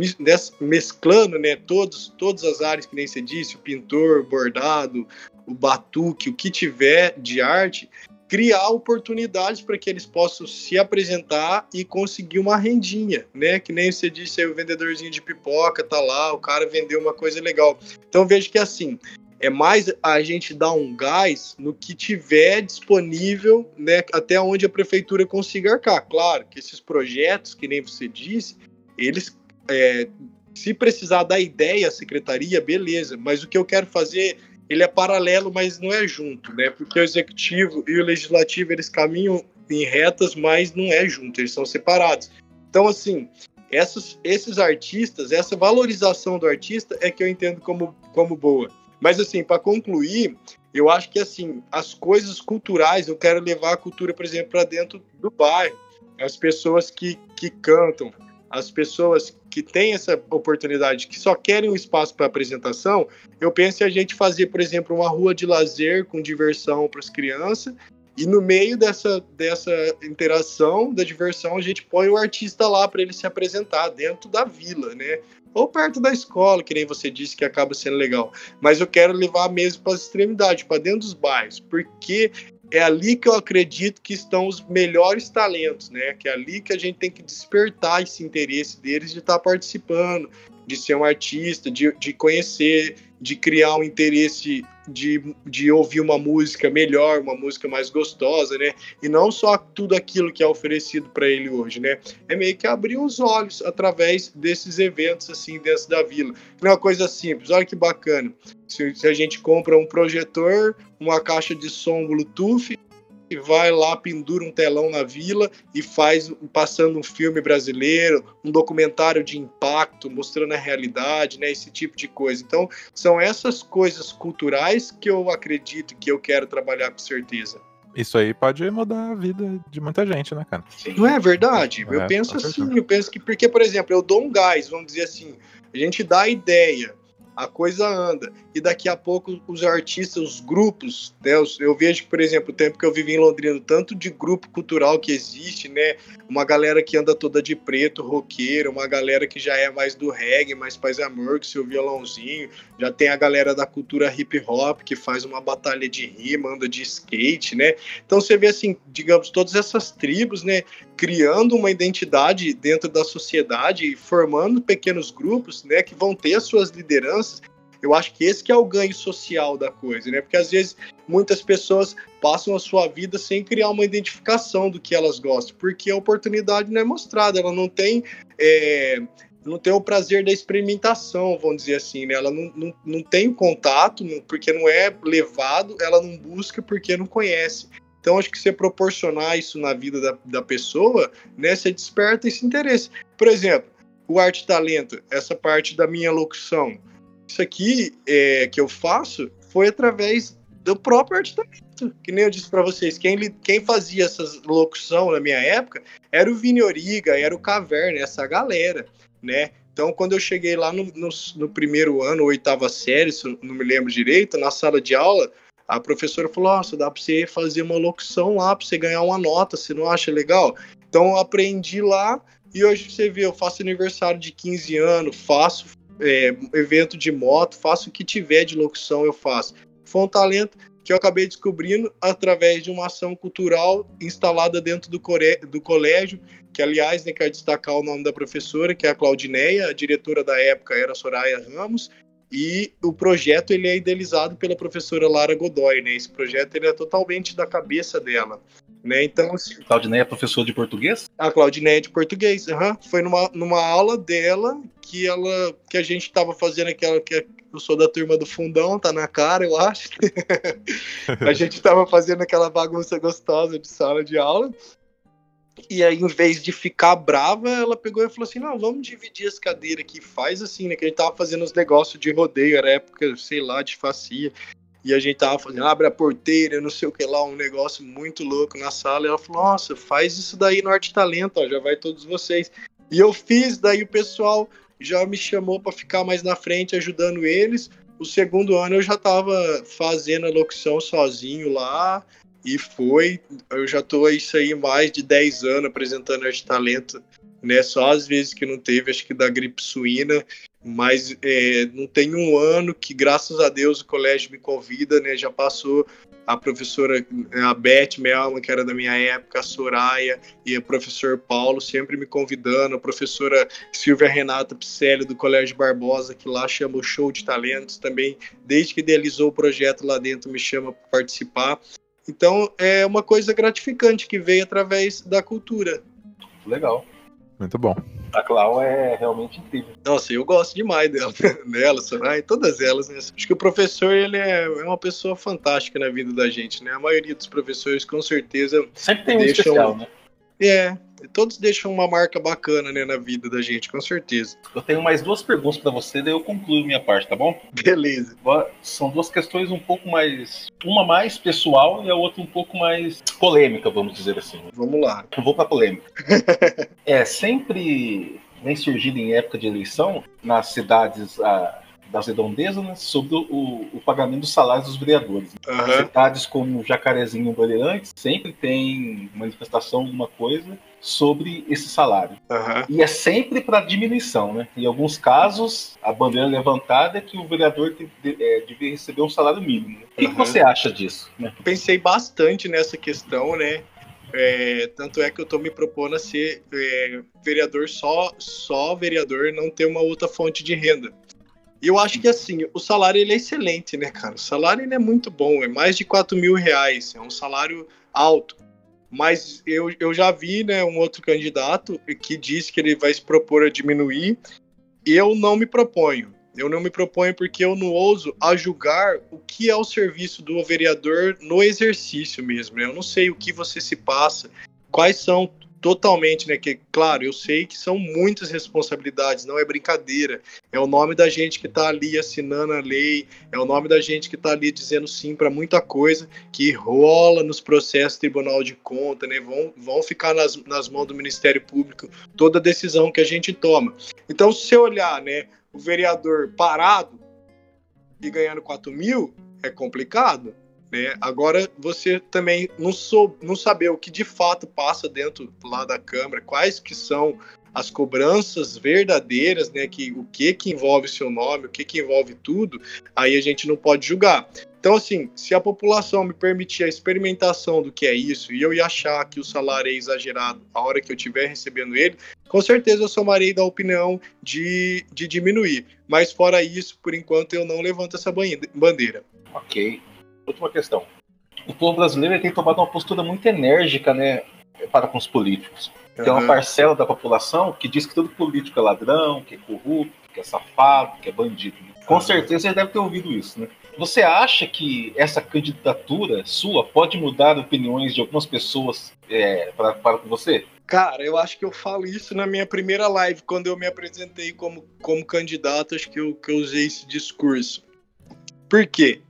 mesclando né, todos, todas as áreas que nem você disse, o pintor, o bordado, o batuque, o que tiver de arte, criar oportunidades para que eles possam se apresentar e conseguir uma rendinha, né? Que nem você disse aí, o vendedorzinho de pipoca tá lá, o cara vendeu uma coisa legal. Então vejo que assim, é mais a gente dar um gás no que tiver disponível, né? Até onde a prefeitura consiga arcar. Claro que esses projetos, que nem você disse, eles é, se precisar da ideia à secretaria, beleza, mas o que eu quero fazer ele é paralelo, mas não é junto, né? Porque o executivo e o legislativo eles caminham em retas, mas não é junto, eles são separados. Então, assim, essas, esses artistas, essa valorização do artista é que eu entendo como, como boa. Mas, assim, para concluir, eu acho que, assim, as coisas culturais, eu quero levar a cultura, por exemplo, para dentro do bairro. As pessoas que, que cantam, as pessoas que têm essa oportunidade, que só querem um espaço para apresentação, eu penso em a gente fazer, por exemplo, uma rua de lazer com diversão para as crianças, e no meio dessa, dessa interação, da diversão, a gente põe o artista lá para ele se apresentar dentro da vila, né? Ou perto da escola, que nem você disse, que acaba sendo legal. Mas eu quero levar mesmo para as extremidades, para dentro dos bairros, porque é ali que eu acredito que estão os melhores talentos, né? Que é ali que a gente tem que despertar esse interesse deles de estar participando, de ser um artista, de, de conhecer, de criar um interesse de, de ouvir uma música melhor, uma música mais gostosa, né? E não só tudo aquilo que é oferecido para ele hoje, né? É meio que abrir os olhos através desses eventos assim dentro da vila. É uma coisa simples, olha que bacana. Se, se a gente compra um projetor, uma caixa de som Bluetooth e vai lá, pendura um telão na vila e faz passando um filme brasileiro, um documentário de impacto, mostrando a realidade, né, esse tipo de coisa. Então, são essas coisas culturais que eu acredito que eu quero trabalhar com certeza. Isso aí pode mudar a vida de muita gente, né, cara? Não é verdade? É, eu penso assim, eu penso que porque, por exemplo, eu dou um gás, vamos dizer assim, a gente dá a ideia, a coisa anda. E daqui a pouco os artistas, os grupos, né? Eu vejo por exemplo, o tempo que eu vivi em Londrina, tanto de grupo cultural que existe, né? Uma galera que anda toda de preto, roqueiro, uma galera que já é mais do reggae, mais paz e amor, que seu violãozinho. Já tem a galera da cultura hip hop que faz uma batalha de rima, anda de skate, né? Então você vê assim, digamos, todas essas tribos, né? Criando uma identidade dentro da sociedade e formando pequenos grupos, né? Que vão ter as suas lideranças eu acho que esse que é o ganho social da coisa, né? Porque às vezes muitas pessoas passam a sua vida sem criar uma identificação do que elas gostam, porque a oportunidade não é mostrada, ela não tem. É, não tem o prazer da experimentação, vamos dizer assim, né? Ela não, não, não tem contato, porque não é levado, ela não busca porque não conhece. Então, acho que você proporcionar isso na vida da, da pessoa, né? Você desperta esse interesse. Por exemplo, o arte talento, essa parte da minha locução isso aqui é, que eu faço foi através do próprio artesanato. Que nem eu disse para vocês, quem, quem fazia essas locução na minha época era o Vini Origa, era o Caverna, essa galera, né? Então, quando eu cheguei lá no, no, no primeiro ano, oitava série, se não me lembro direito, na sala de aula, a professora falou: Nossa, dá para você fazer uma locução lá, para você ganhar uma nota, você não acha legal? Então, eu aprendi lá e hoje você vê, eu faço aniversário de 15 anos, faço é, evento de moto, faço o que tiver de locução, eu faço. Foi um talento que eu acabei descobrindo através de uma ação cultural instalada dentro do, do colégio, que aliás, né, quero destacar o nome da professora, que é a Claudineia, a diretora da época era Soraya Ramos, e o projeto ele é idealizado pela professora Lara Godoy, né? Esse projeto ele é totalmente da cabeça dela. Né? Então, assim, Claudineia é professora de português? A Claudineia é de português, uhum. foi numa, numa aula dela que ela que a gente estava fazendo aquela que eu sou da turma do fundão, tá na cara, eu acho. <laughs> a gente estava fazendo aquela bagunça gostosa de sala de aula. E aí, em vez de ficar brava, ela pegou e falou assim: não, vamos dividir as cadeiras aqui, faz assim, né? Que a gente tava fazendo os negócios de rodeio, era época, sei lá, de facia. E a gente tava fazendo, abre a porteira, não sei o que lá, um negócio muito louco na sala. E ela falou: nossa, faz isso daí no Arte Talento, ó, já vai todos vocês. E eu fiz, daí o pessoal já me chamou para ficar mais na frente, ajudando eles. O segundo ano eu já tava fazendo a locução sozinho lá. E foi, eu já tô isso aí mais de 10 anos apresentando Arte Talento, né? Só às vezes que não teve, acho que da gripe suína, mas é, não tem um ano que, graças a Deus, o colégio me convida, né? Já passou a professora, a Beth Melman, que era da minha época, a Soraya e o professor Paulo, sempre me convidando, a professora Silvia Renata Picelli, do Colégio Barbosa, que lá chama o Show de Talentos também, desde que idealizou o projeto lá dentro, me chama para participar. Então é uma coisa gratificante que veio através da cultura. Legal. Muito bom. A Clau é realmente incrível. Nossa, eu gosto demais dela, <laughs> dela, Soraya, todas elas. Né? Acho que o professor ele é uma pessoa fantástica na vida da gente, né? A maioria dos professores, com certeza. Sempre tem um especial, né? É, todos deixam uma marca bacana né, na vida da gente, com certeza. Eu tenho mais duas perguntas para você, daí eu concluo minha parte, tá bom? Beleza. São duas questões um pouco mais. Uma mais pessoal e a outra um pouco mais polêmica, vamos dizer assim. Vamos lá. Eu vou para polêmica. <laughs> é, sempre vem surgindo em época de eleição, nas cidades. Ah, das redondezas, né, sobre o, o, pagamento dos salários dos vereadores. Uhum. Cidades como Jacarezinho e Bandeirantes sempre tem manifestação, alguma coisa sobre esse salário. Uhum. E é sempre para diminuição, né? Em alguns casos, a bandeira levantada é que o vereador deve, é, deve receber um salário mínimo. O que, uhum. que você acha disso? Né? Pensei bastante nessa questão, né? É, tanto é que eu estou me propondo a ser é, vereador só, só vereador, não ter uma outra fonte de renda. Eu acho que assim, o salário ele é excelente, né, cara? O salário ele é muito bom, é mais de 4 mil reais, é um salário alto. Mas eu, eu já vi né, um outro candidato que disse que ele vai se propor a diminuir. Eu não me proponho. Eu não me proponho porque eu não ouso a julgar o que é o serviço do vereador no exercício mesmo. Né? Eu não sei o que você se passa, quais são totalmente, né? Que, claro, eu sei que são muitas responsabilidades, não é brincadeira. É o nome da gente que está ali assinando a lei, é o nome da gente que está ali dizendo sim para muita coisa que rola nos processos Tribunal de Conta, né? Vão, vão ficar nas, nas mãos do Ministério Público toda decisão que a gente toma. Então, se você olhar, né, o vereador parado e ganhando 4 mil, é complicado. Né? Agora, você também não, sou, não saber o que de fato passa dentro lá da Câmara, quais que são as cobranças verdadeiras, né, que o que que envolve seu nome, o que que envolve tudo, aí a gente não pode julgar. Então, assim, se a população me permitir a experimentação do que é isso e eu ia achar que o salário é exagerado a hora que eu estiver recebendo ele, com certeza eu somarei da opinião de, de diminuir. Mas fora isso, por enquanto eu não levanto essa bandeira. Ok última questão. O povo brasileiro tem tomado uma postura muito enérgica, né, para com os políticos. Uhum. Tem uma parcela da população que diz que todo político é ladrão, que é corrupto, que é safado, que é bandido. Com uhum. certeza você deve ter ouvido isso, né? Você acha que essa candidatura sua pode mudar opiniões de algumas pessoas é, para, para você? Cara, eu acho que eu falo isso na minha primeira live, quando eu me apresentei como, como candidato, acho que eu, que eu usei esse discurso. Por quê?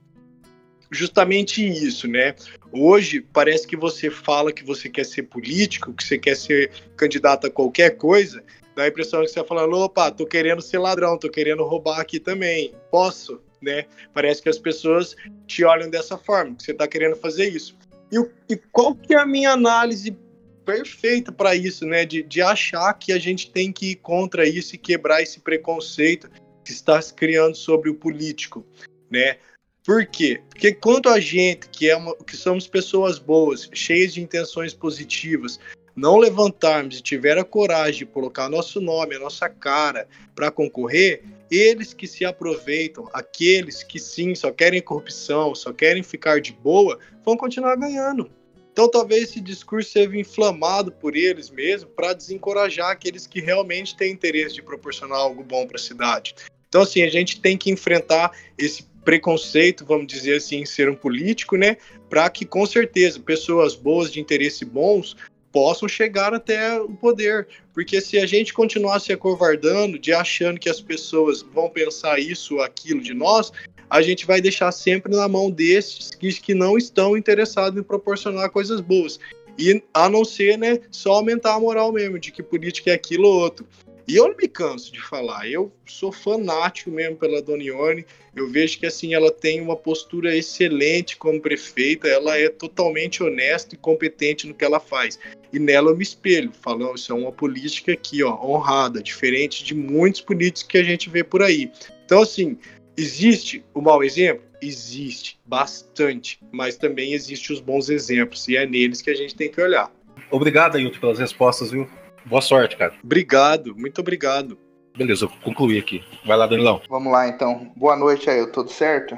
Justamente isso, né? Hoje parece que você fala que você quer ser político, que você quer ser candidato a qualquer coisa, dá a impressão que você está falando, opa, tô querendo ser ladrão, tô querendo roubar aqui também, posso, né? Parece que as pessoas te olham dessa forma, que você está querendo fazer isso. E, e, qual que é a minha análise perfeita para isso, né? De, de achar que a gente tem que ir contra isso e quebrar esse preconceito que está se criando sobre o político, né? Por quê? Porque quando a gente, que, é uma, que somos pessoas boas, cheias de intenções positivas, não levantarmos e tiver a coragem de colocar nosso nome, a nossa cara para concorrer, eles que se aproveitam, aqueles que sim só querem corrupção, só querem ficar de boa, vão continuar ganhando. Então talvez esse discurso seja inflamado por eles mesmo para desencorajar aqueles que realmente têm interesse de proporcionar algo bom para a cidade. Então assim, a gente tem que enfrentar esse preconceito, vamos dizer assim, em ser um político, né? Para que com certeza pessoas boas de interesse bons possam chegar até o poder. Porque se a gente continuar se acovardando, de achando que as pessoas vão pensar isso ou aquilo de nós, a gente vai deixar sempre na mão desses que, que não estão interessados em proporcionar coisas boas. E a não ser, né, só aumentar a moral mesmo, de que política é aquilo ou outro. E eu não me canso de falar, eu sou fanático mesmo pela Donione. Eu vejo que assim ela tem uma postura excelente como prefeita, ela é totalmente honesta e competente no que ela faz. E nela eu me espelho, falando, isso é uma política aqui, ó, honrada, diferente de muitos políticos que a gente vê por aí. Então, assim, existe o mau exemplo? Existe, bastante, mas também existe os bons exemplos, e é neles que a gente tem que olhar. Obrigado, Ailton, pelas respostas, viu? Boa sorte, cara. Obrigado, muito obrigado. Beleza, eu concluí aqui. Vai lá, Danilão. Vamos lá, então. Boa noite, Ailton. Tudo certo?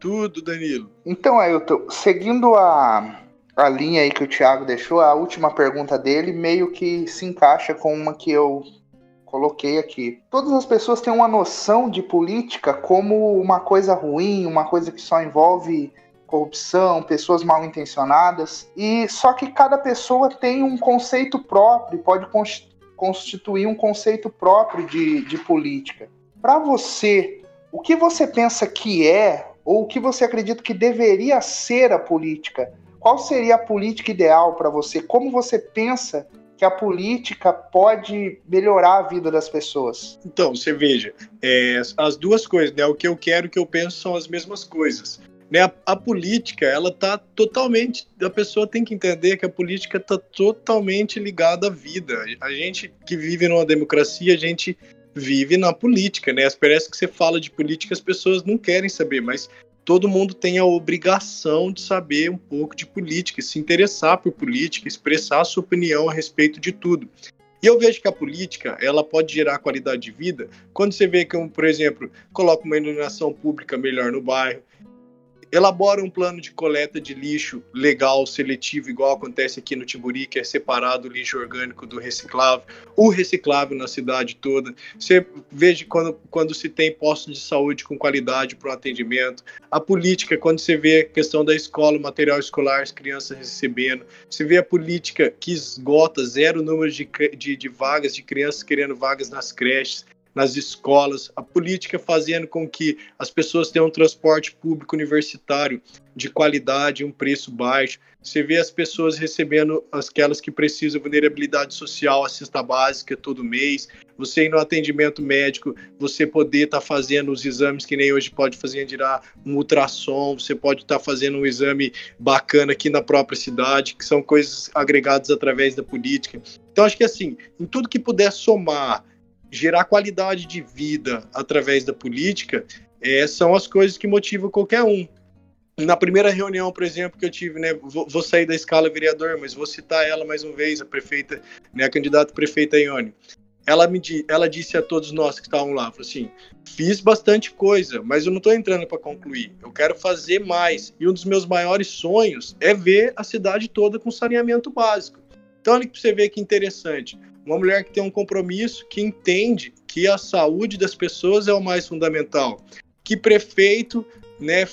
Tudo, Danilo. Então, Ailton, seguindo a, a linha aí que o Thiago deixou, a última pergunta dele meio que se encaixa com uma que eu coloquei aqui. Todas as pessoas têm uma noção de política como uma coisa ruim, uma coisa que só envolve corrupção, pessoas mal intencionadas, e só que cada pessoa tem um conceito próprio, pode constituir um conceito próprio de, de política. Para você, o que você pensa que é, ou o que você acredita que deveria ser a política? Qual seria a política ideal para você? Como você pensa que a política pode melhorar a vida das pessoas? Então, você veja, é, as duas coisas, né? O que eu quero e o que eu penso são as mesmas coisas. Né, a, a, política, ela tá totalmente. A pessoa tem que entender que a política tá totalmente ligada à vida. A gente que vive numa democracia, a gente vive na política, né? Parece que você fala de política, as pessoas não querem saber, mas todo mundo tem a obrigação de saber um pouco de política, se interessar por política, expressar a sua opinião a respeito de tudo. E eu vejo que a política, ela pode gerar qualidade de vida quando você vê que, por exemplo, coloca uma iluminação pública melhor no bairro, elabora um plano de coleta de lixo legal, seletivo, igual acontece aqui no Tiburi, que é separado o lixo orgânico do reciclável, o reciclável na cidade toda. Você veja quando, quando se tem postos de saúde com qualidade para o atendimento. A política, quando você vê a questão da escola, material escolar, as crianças recebendo. Você vê a política que esgota zero número de, de, de vagas, de crianças querendo vagas nas creches nas escolas, a política fazendo com que as pessoas tenham um transporte público universitário de qualidade, um preço baixo. Você vê as pessoas recebendo aquelas que precisam de vulnerabilidade social, a cesta básica todo mês. Você ir no atendimento médico, você poder estar tá fazendo os exames que nem hoje pode fazer, tirar um ultrassom, você pode estar tá fazendo um exame bacana aqui na própria cidade, que são coisas agregadas através da política. Então, acho que assim, em tudo que puder somar gerar qualidade de vida através da política é, são as coisas que motivam qualquer um. Na primeira reunião, por exemplo, que eu tive, né, vou, vou, sair da escala vereador, mas vou citar ela mais uma vez, a prefeita, né, a candidata prefeita Ione. Ela, me, ela disse a todos nós que estavam lá, assim, fiz bastante coisa, mas eu não estou entrando para concluir, eu quero fazer mais. E um dos meus maiores sonhos é ver a cidade toda com saneamento básico. Então, olha para você ver que interessante uma mulher que tem um compromisso, que entende que a saúde das pessoas é o mais fundamental. Que prefeito, né,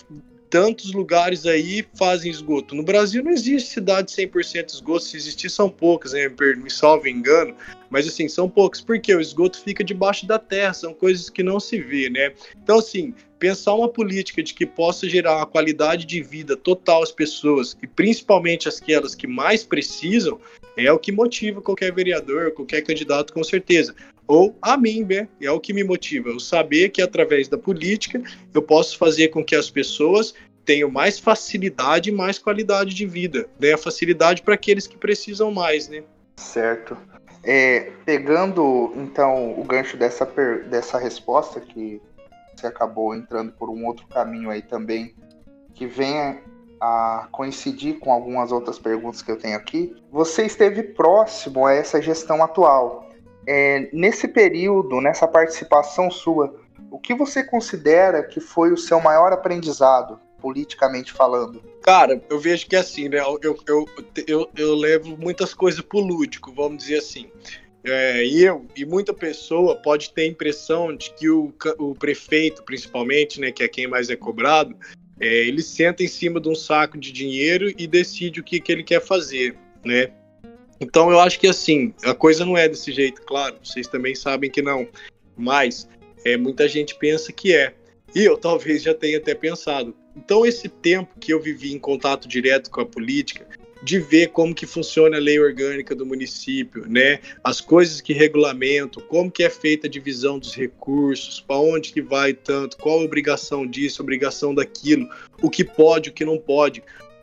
tantos lugares aí fazem esgoto. No Brasil não existe cidade 100% esgoto, se existir são poucas, né, me salve engano, mas assim, são poucas, porque o esgoto fica debaixo da terra, são coisas que não se vê, né? Então assim, pensar uma política de que possa gerar uma qualidade de vida total às pessoas, e principalmente aquelas que mais precisam, é o que motiva qualquer vereador, qualquer candidato, com certeza. Ou a mim, né? É o que me motiva. Eu saber que através da política eu posso fazer com que as pessoas tenham mais facilidade e mais qualidade de vida. Né? A facilidade para aqueles que precisam mais, né? Certo. É, pegando então o gancho dessa, dessa resposta que você acabou entrando por um outro caminho aí também, que venha a coincidir com algumas outras perguntas que eu tenho aqui, você esteve próximo a essa gestão atual. É, nesse período, nessa participação sua, o que você considera que foi o seu maior aprendizado, politicamente falando? Cara, eu vejo que é assim, né? Eu, eu, eu, eu levo muitas coisas pro lúdico, vamos dizer assim. É, eu e muita pessoa pode ter a impressão de que o, o prefeito, principalmente, né, que é quem mais é cobrado, é, ele senta em cima de um saco de dinheiro e decide o que, que ele quer fazer, né? Então eu acho que assim, a coisa não é desse jeito, claro, vocês também sabem que não, mas é, muita gente pensa que é. E eu <laughs> talvez já tenha até pensado. Então esse tempo que eu vivi em contato direto com a política, de ver como que funciona a lei orgânica do município, né? As coisas que regulamentam, como que é feita a divisão dos recursos, para onde que vai tanto, qual a obrigação disso, obrigação daquilo, o que pode, o que não pode,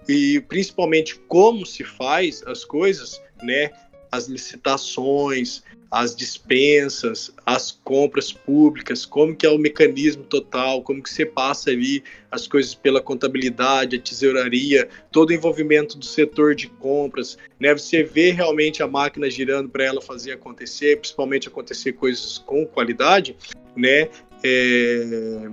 e principalmente como se faz as coisas, né? As licitações, as dispensas, as compras públicas, como que é o mecanismo total, como que você passa ali as coisas pela contabilidade, a tesouraria, todo o envolvimento do setor de compras, né? Você vê realmente a máquina girando para ela fazer acontecer, principalmente acontecer coisas com qualidade, né? É...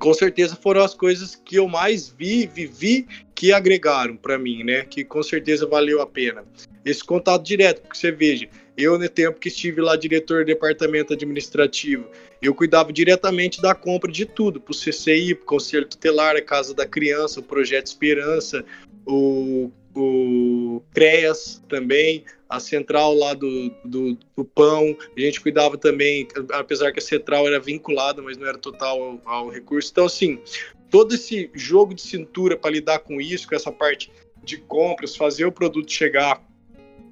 Com certeza foram as coisas que eu mais vi, vivi, que agregaram para mim, né? Que com certeza valeu a pena. Esse contato direto, porque você veja, eu, no tempo que estive lá diretor do departamento administrativo, eu cuidava diretamente da compra de tudo, para o CCI, o Conselho Tutelar, a Casa da Criança, o Projeto Esperança, o, o CREAS também, a central lá do, do, do, pão, a gente cuidava também, apesar que a central era vinculada, mas não era total ao, ao recurso. Então, assim, todo esse jogo de cintura para lidar com isso, com essa parte de compras, fazer o produto chegar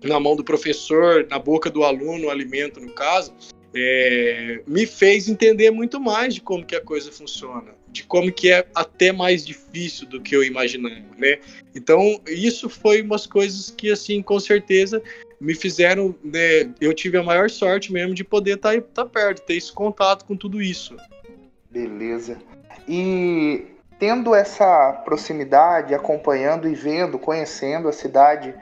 na mão do professor, na boca do aluno, o alimento no caso, é, me fez entender muito mais de como que a coisa funciona, de como que é até mais difícil do que eu imaginava, né? Então isso foi umas coisas que assim com certeza me fizeram, né? Eu tive a maior sorte mesmo de poder estar tá, tá perto, ter esse contato com tudo isso. Beleza. E tendo essa proximidade, acompanhando e vendo, conhecendo a cidade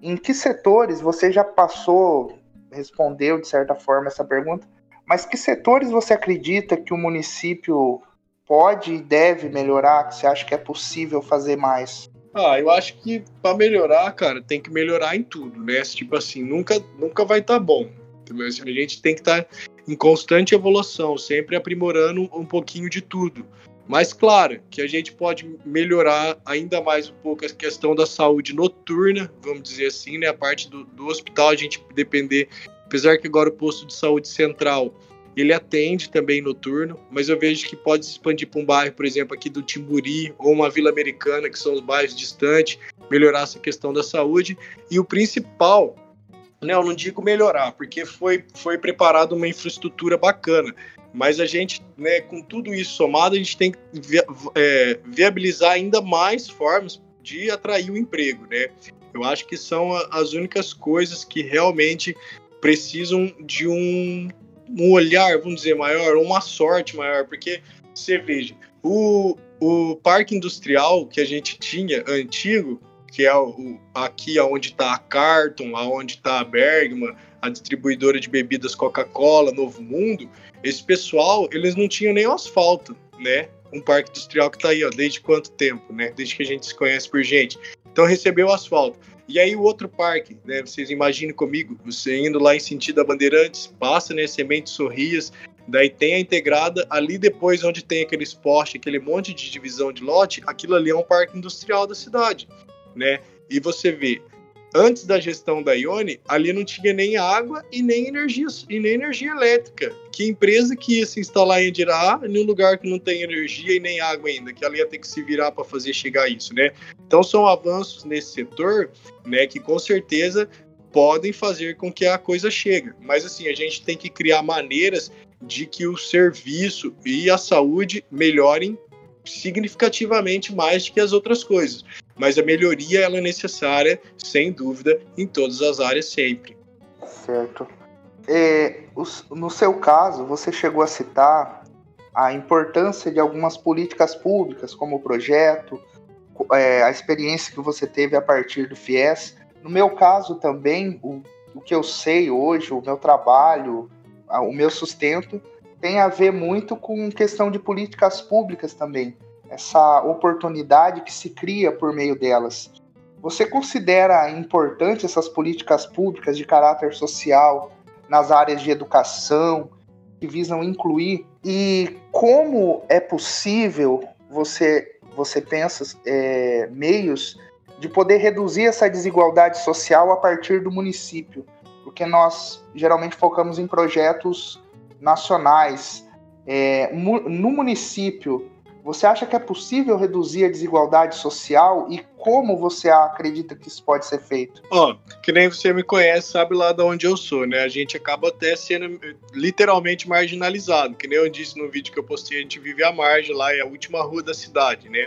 em que setores você já passou, respondeu de certa forma essa pergunta, mas que setores você acredita que o município pode e deve melhorar, que você acha que é possível fazer mais? Ah, eu acho que para melhorar, cara, tem que melhorar em tudo, né? Tipo assim, nunca, nunca vai estar tá bom. A gente tem que estar tá em constante evolução, sempre aprimorando um pouquinho de tudo. Mas claro que a gente pode melhorar ainda mais um pouco a questão da saúde noturna, vamos dizer assim, né? A parte do, do hospital a gente depender, apesar que agora o posto de saúde central ele atende também noturno, mas eu vejo que pode se expandir para um bairro, por exemplo, aqui do Timburi ou uma vila americana, que são os bairros distantes, melhorar essa questão da saúde. E o principal, né, eu não digo melhorar, porque foi, foi preparada uma infraestrutura bacana, mas a gente, né, com tudo isso somado, a gente tem que é, viabilizar ainda mais formas de atrair o emprego, né? Eu acho que são as únicas coisas que realmente precisam de um, um olhar, vamos dizer, maior, uma sorte maior, porque você veja, o, o parque industrial que a gente tinha antigo, que é o, aqui onde está a Carton, aonde está a Bergman, a distribuidora de bebidas Coca-Cola, Novo Mundo, esse pessoal, eles não tinham nem asfalto, né? Um parque industrial que está aí, ó, desde quanto tempo, né? Desde que a gente se conhece por gente. Então recebeu asfalto. E aí o outro parque, né? Vocês imaginem comigo, você indo lá em sentido a Bandeirantes, passa, né? Semente Sorrias, daí tem a integrada, ali depois onde tem aquele esporte, aquele monte de divisão de lote, aquilo ali é um parque industrial da cidade, né? E você vê, antes da gestão da Ione, ali não tinha nem água e nem energia, e nem energia elétrica. Que empresa que ia se instalar em Andirá em um lugar que não tem energia e nem água ainda, que ela ia ter que se virar para fazer chegar isso, né? Então são avanços nesse setor, né, que com certeza podem fazer com que a coisa chegue. Mas assim, a gente tem que criar maneiras de que o serviço e a saúde melhorem significativamente mais do que as outras coisas. Mas a melhoria ela é necessária, sem dúvida, em todas as áreas sempre. Certo. É, no seu caso, você chegou a citar a importância de algumas políticas públicas, como o projeto, é, a experiência que você teve a partir do FIES. No meu caso também, o, o que eu sei hoje, o meu trabalho, o meu sustento, tem a ver muito com questão de políticas públicas também, essa oportunidade que se cria por meio delas. Você considera importante essas políticas públicas de caráter social nas áreas de educação que visam incluir e como é possível você você pensa é, meios de poder reduzir essa desigualdade social a partir do município, porque nós geralmente focamos em projetos nacionais. É, no município, você acha que é possível reduzir a desigualdade social e como você acredita que isso pode ser feito? Ó, oh, que nem você me conhece, sabe lá de onde eu sou, né? A gente acaba até sendo literalmente marginalizado. Que nem eu disse no vídeo que eu postei, a gente vive à margem lá, é a última rua da cidade, né?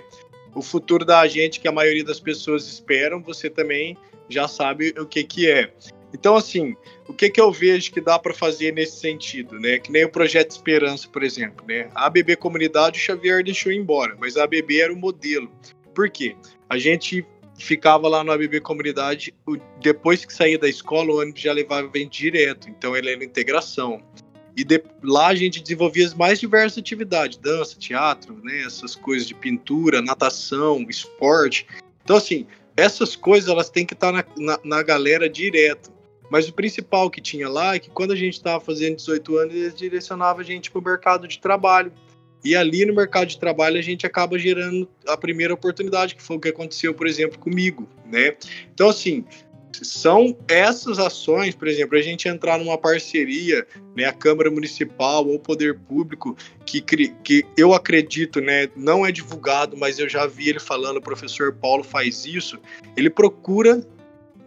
O futuro da gente, que a maioria das pessoas esperam, você também já sabe o que que é. Então, assim, o que, que eu vejo que dá para fazer nesse sentido, né? Que nem o Projeto Esperança, por exemplo, né? A ABB Comunidade o Xavier deixou embora, mas a ABB era o modelo. Por quê? A gente ficava lá no ABB Comunidade, depois que saía da escola, o ônibus já levava bem direto, então ele era integração. E de, lá a gente desenvolvia as mais diversas atividades, dança, teatro, né, essas coisas de pintura, natação, esporte. Então, assim, essas coisas elas têm que estar na, na, na galera direto. Mas o principal que tinha lá é que quando a gente estava fazendo 18 anos, eles direcionavam a gente para o mercado de trabalho. E ali no mercado de trabalho a gente acaba gerando a primeira oportunidade, que foi o que aconteceu, por exemplo, comigo, né? Então, assim, são essas ações, por exemplo, a gente entrar numa parceria, né, a Câmara Municipal ou o Poder Público, que, que eu acredito, né, não é divulgado, mas eu já vi ele falando, o professor Paulo faz isso, ele procura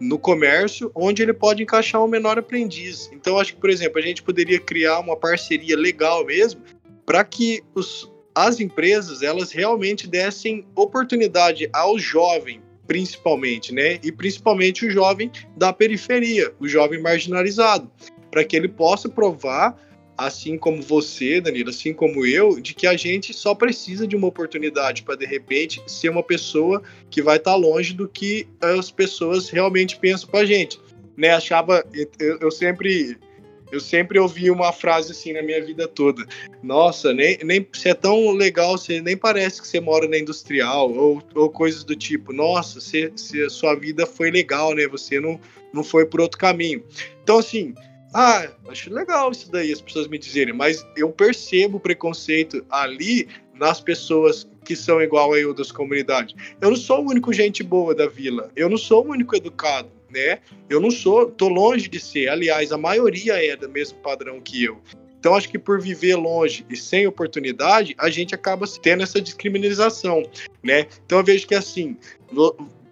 no comércio, onde ele pode encaixar um menor aprendiz. Então, acho que, por exemplo, a gente poderia criar uma parceria legal mesmo para que os, as empresas elas realmente dessem oportunidade ao jovem, principalmente, né? E principalmente o jovem da periferia, o jovem marginalizado, para que ele possa provar assim como você, Danilo, assim como eu, de que a gente só precisa de uma oportunidade para de repente ser uma pessoa que vai estar tá longe do que as pessoas realmente pensam com a gente. Né? Achava, eu, eu sempre eu sempre ouvi uma frase assim na minha vida toda. Nossa, nem, nem você é tão legal, você nem parece que você mora na industrial, ou, ou coisas do tipo. Nossa, você, você, sua vida foi legal, né? Você não, não foi por outro caminho. Então, assim, ah, acho legal isso daí, as pessoas me dizerem, mas eu percebo o preconceito ali nas pessoas que são igual a eu das comunidades. Eu não sou o único gente boa da vila, eu não sou o único educado, né? Eu não sou, tô longe de ser. Aliás, a maioria é do mesmo padrão que eu. Então, acho que por viver longe e sem oportunidade, a gente acaba tendo essa discriminação, né? Então, eu vejo que assim,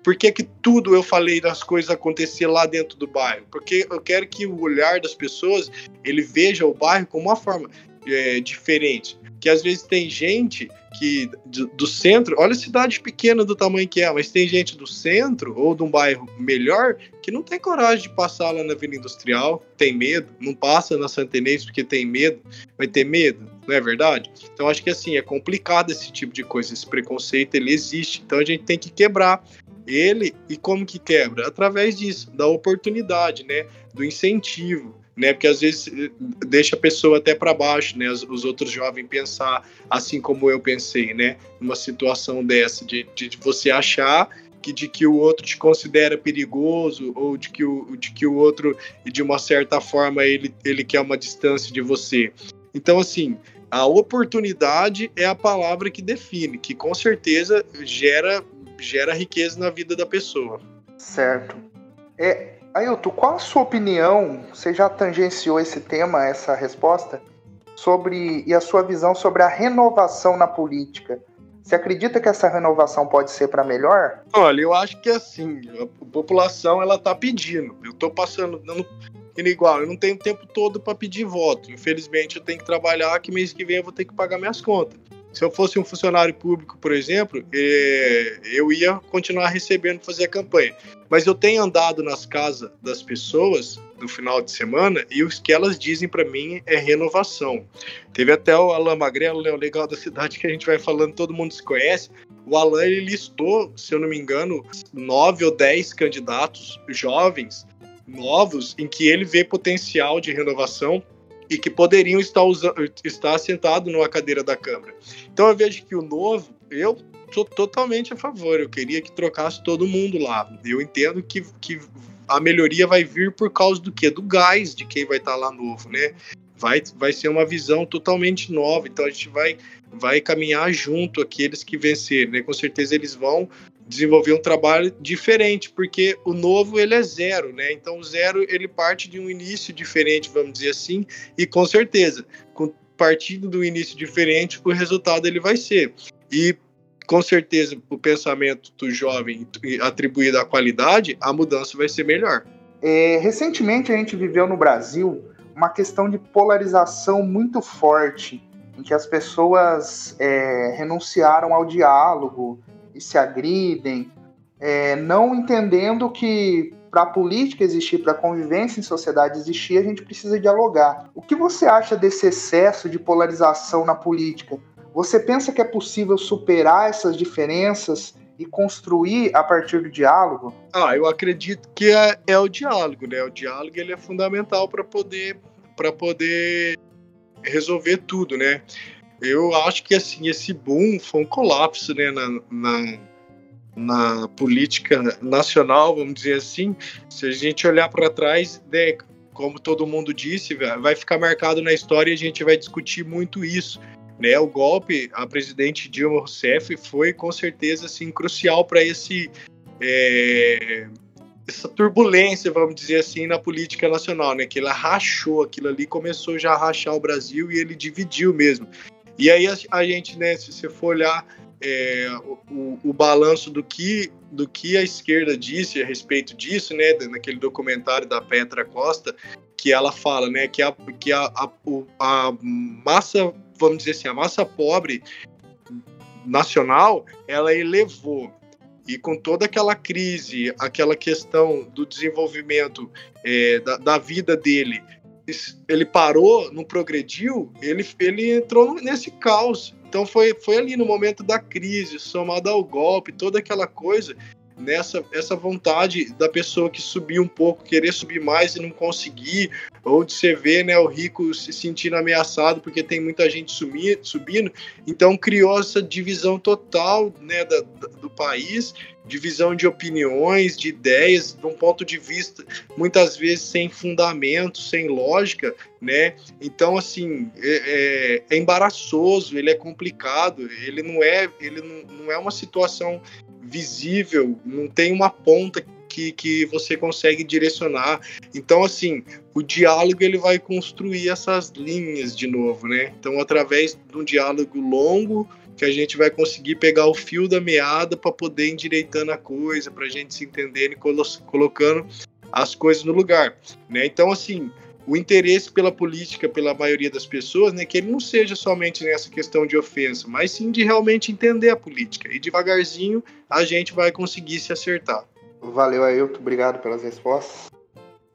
por que, que tudo eu falei das coisas acontecer lá dentro do bairro? Porque eu quero que o olhar das pessoas ele veja o bairro como uma forma é, diferente. Que às vezes tem gente que do, centro, olha a cidade pequena do tamanho que é, mas tem gente do centro ou de um bairro melhor que não tem coragem de passar lá na Vila Industrial, tem medo, não passa na Santa porque tem medo, vai ter medo, não é verdade? Então acho que assim é complicado esse tipo de coisa, esse preconceito ele existe, então a gente tem que quebrar ele e como que quebra? Através disso, da oportunidade, né? Do incentivo, né? Porque às vezes eh, deixa a pessoa até para baixo, né? Os, os, outros jovens pensar assim como eu pensei, né? Numa situação dessa, de, de, de, você achar que de que o outro te considera perigoso ou de que o, de que o outro, de uma certa forma, ele, ele quer uma distância de você. Então, assim, a oportunidade é a palavra que define, que com certeza gera gera riqueza na vida da pessoa. Certo. É, Ailton, qual a sua opinião? Você já tangenciou esse tema, essa resposta? Sobre e a sua visão sobre a renovação na política. Você acredita que essa renovação pode ser para melhor? Olha, eu acho que assim, a população ela tá pedindo. Eu tô passando dando igual, eu não tenho tempo todo para pedir voto. Infelizmente eu tenho que trabalhar que mês que vem eu vou ter que pagar minhas contas. Se eu fosse um funcionário público, por exemplo, é, eu ia continuar recebendo fazer a campanha. Mas eu tenho andado nas casas das pessoas no final de semana e o que elas dizem para mim é renovação. Teve até o Alain Magrelo, né, o legal da cidade que a gente vai falando, todo mundo se conhece. O Alain ele listou, se eu não me engano, nove ou dez candidatos jovens, novos, em que ele vê potencial de renovação e que poderiam estar, usando, estar sentados numa cadeira da Câmara. Então eu vejo que o novo, eu sou totalmente a favor, eu queria que trocasse todo mundo lá. Eu entendo que, que a melhoria vai vir por causa do quê? Do gás de quem vai estar lá novo, né? Vai, vai ser uma visão totalmente nova, então a gente vai, vai caminhar junto aqueles que vencerem, né? Com certeza eles vão desenvolver um trabalho diferente, porque o novo ele é zero, né? Então o zero ele parte de um início diferente, vamos dizer assim, e com certeza, partindo do início diferente, o resultado ele vai ser. E com certeza, o pensamento do jovem atribuído à qualidade, a mudança vai ser melhor. É, recentemente a gente viveu no Brasil uma questão de polarização muito forte, em que as pessoas é, renunciaram ao diálogo e se agridem, é, não entendendo que para a política existir, para a convivência em sociedade existir, a gente precisa dialogar. O que você acha desse excesso de polarização na política? Você pensa que é possível superar essas diferenças e construir a partir do diálogo? Ah, eu acredito que é, é o diálogo, né? O diálogo ele é fundamental para poder para poder resolver tudo, né? Eu acho que assim esse boom foi um colapso, né, na, na, na política nacional, vamos dizer assim. Se a gente olhar para trás, né, como todo mundo disse, vai ficar marcado na história e a gente vai discutir muito isso. Né, o golpe a presidente Dilma Rousseff foi com certeza assim crucial para esse é, essa turbulência, vamos dizer assim, na política nacional, né? Que ela rachou aquilo ali, começou já a rachar o Brasil e ele dividiu mesmo. E aí a, a gente, né, se você for olhar é, o, o, balanço do que, do que a esquerda disse a respeito disso, né, naquele documentário da Petra Costa, que ela fala, né, que a, que a, a, a massa, vamos dizer assim, a massa pobre nacional, ela elevou. E com toda aquela crise, aquela questão do desenvolvimento é, da, da, vida dele, ele parou, não progrediu, ele, ele entrou nesse caos. Então foi, foi ali no momento da crise, somado ao golpe, toda aquela coisa, nessa essa vontade da pessoa que subir um pouco, querer subir mais e não conseguir, ou de você ver né, o rico se sentindo ameaçado porque tem muita gente sumir, subindo. Então criou essa divisão total né, da, do país, divisão de opiniões, de ideias, de um ponto de vista muitas vezes sem fundamento, sem lógica, né? Então assim é, é, é embaraçoso, ele é complicado, ele não é, ele não, não é uma situação visível, não tem uma ponta que, que você consegue direcionar. Então, assim, o diálogo ele vai construir essas linhas de novo, né? Então, através de um diálogo longo, que a gente vai conseguir pegar o fio da meada para poder endireitando a coisa, para a gente se entender e colocando as coisas no lugar, né? Então, assim, o interesse pela política pela maioria das pessoas, né, que ele não seja somente nessa questão de ofensa, mas sim de realmente entender a política. E devagarzinho a gente vai conseguir se acertar. Valeu, Ailton. Obrigado pelas respostas.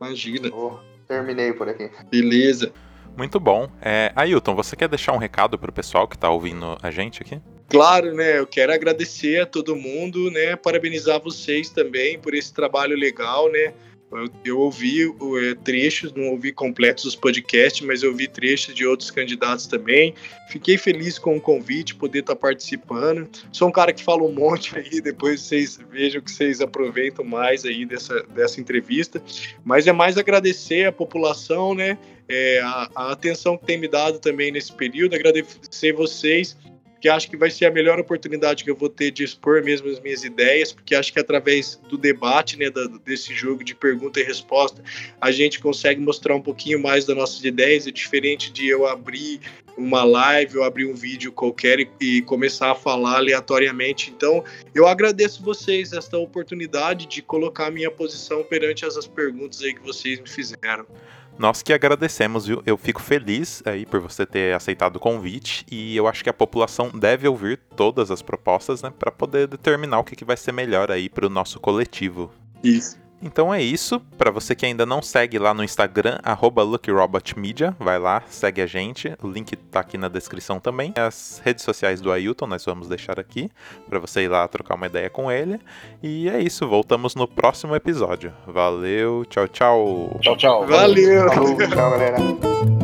Imagina. Oh, terminei por aqui. Beleza. Muito bom. É, Ailton, você quer deixar um recado para o pessoal que está ouvindo a gente aqui? Claro, né? Eu quero agradecer a todo mundo, né? Parabenizar vocês também por esse trabalho legal, né? Eu, eu ouvi é, trechos, não ouvi completos os podcasts, mas eu ouvi trechos de outros candidatos também. Fiquei feliz com o convite, poder estar participando. Sou um cara que fala um monte aí, depois vocês vejam que vocês aproveitam mais aí dessa, dessa entrevista. Mas é mais agradecer a população, né? É, a, a atenção que tem me dado também nesse período, agradecer vocês que acho que vai ser a melhor oportunidade que eu vou ter de expor mesmo as minhas ideias, porque acho que através do debate, né, desse jogo de pergunta e resposta, a gente consegue mostrar um pouquinho mais das nossas ideias, é diferente de eu abrir uma live ou abrir um vídeo qualquer e, e começar a falar aleatoriamente. Então, eu agradeço vocês esta oportunidade de colocar minha posição perante essas perguntas aí que vocês me fizeram. Nós que agradecemos, viu? Eu fico feliz aí por você ter aceitado o convite e eu acho que a população deve ouvir todas as propostas, né, para poder determinar o que, que vai ser melhor aí para o nosso coletivo. Isso. Então é isso. Para você que ainda não segue lá no Instagram, LuckyRobotMedia, vai lá, segue a gente. O link tá aqui na descrição também. As redes sociais do Ailton nós vamos deixar aqui para você ir lá trocar uma ideia com ele. E é isso, voltamos no próximo episódio. Valeu, tchau, tchau. Tchau, tchau. Valeu. Falou, tchau, galera.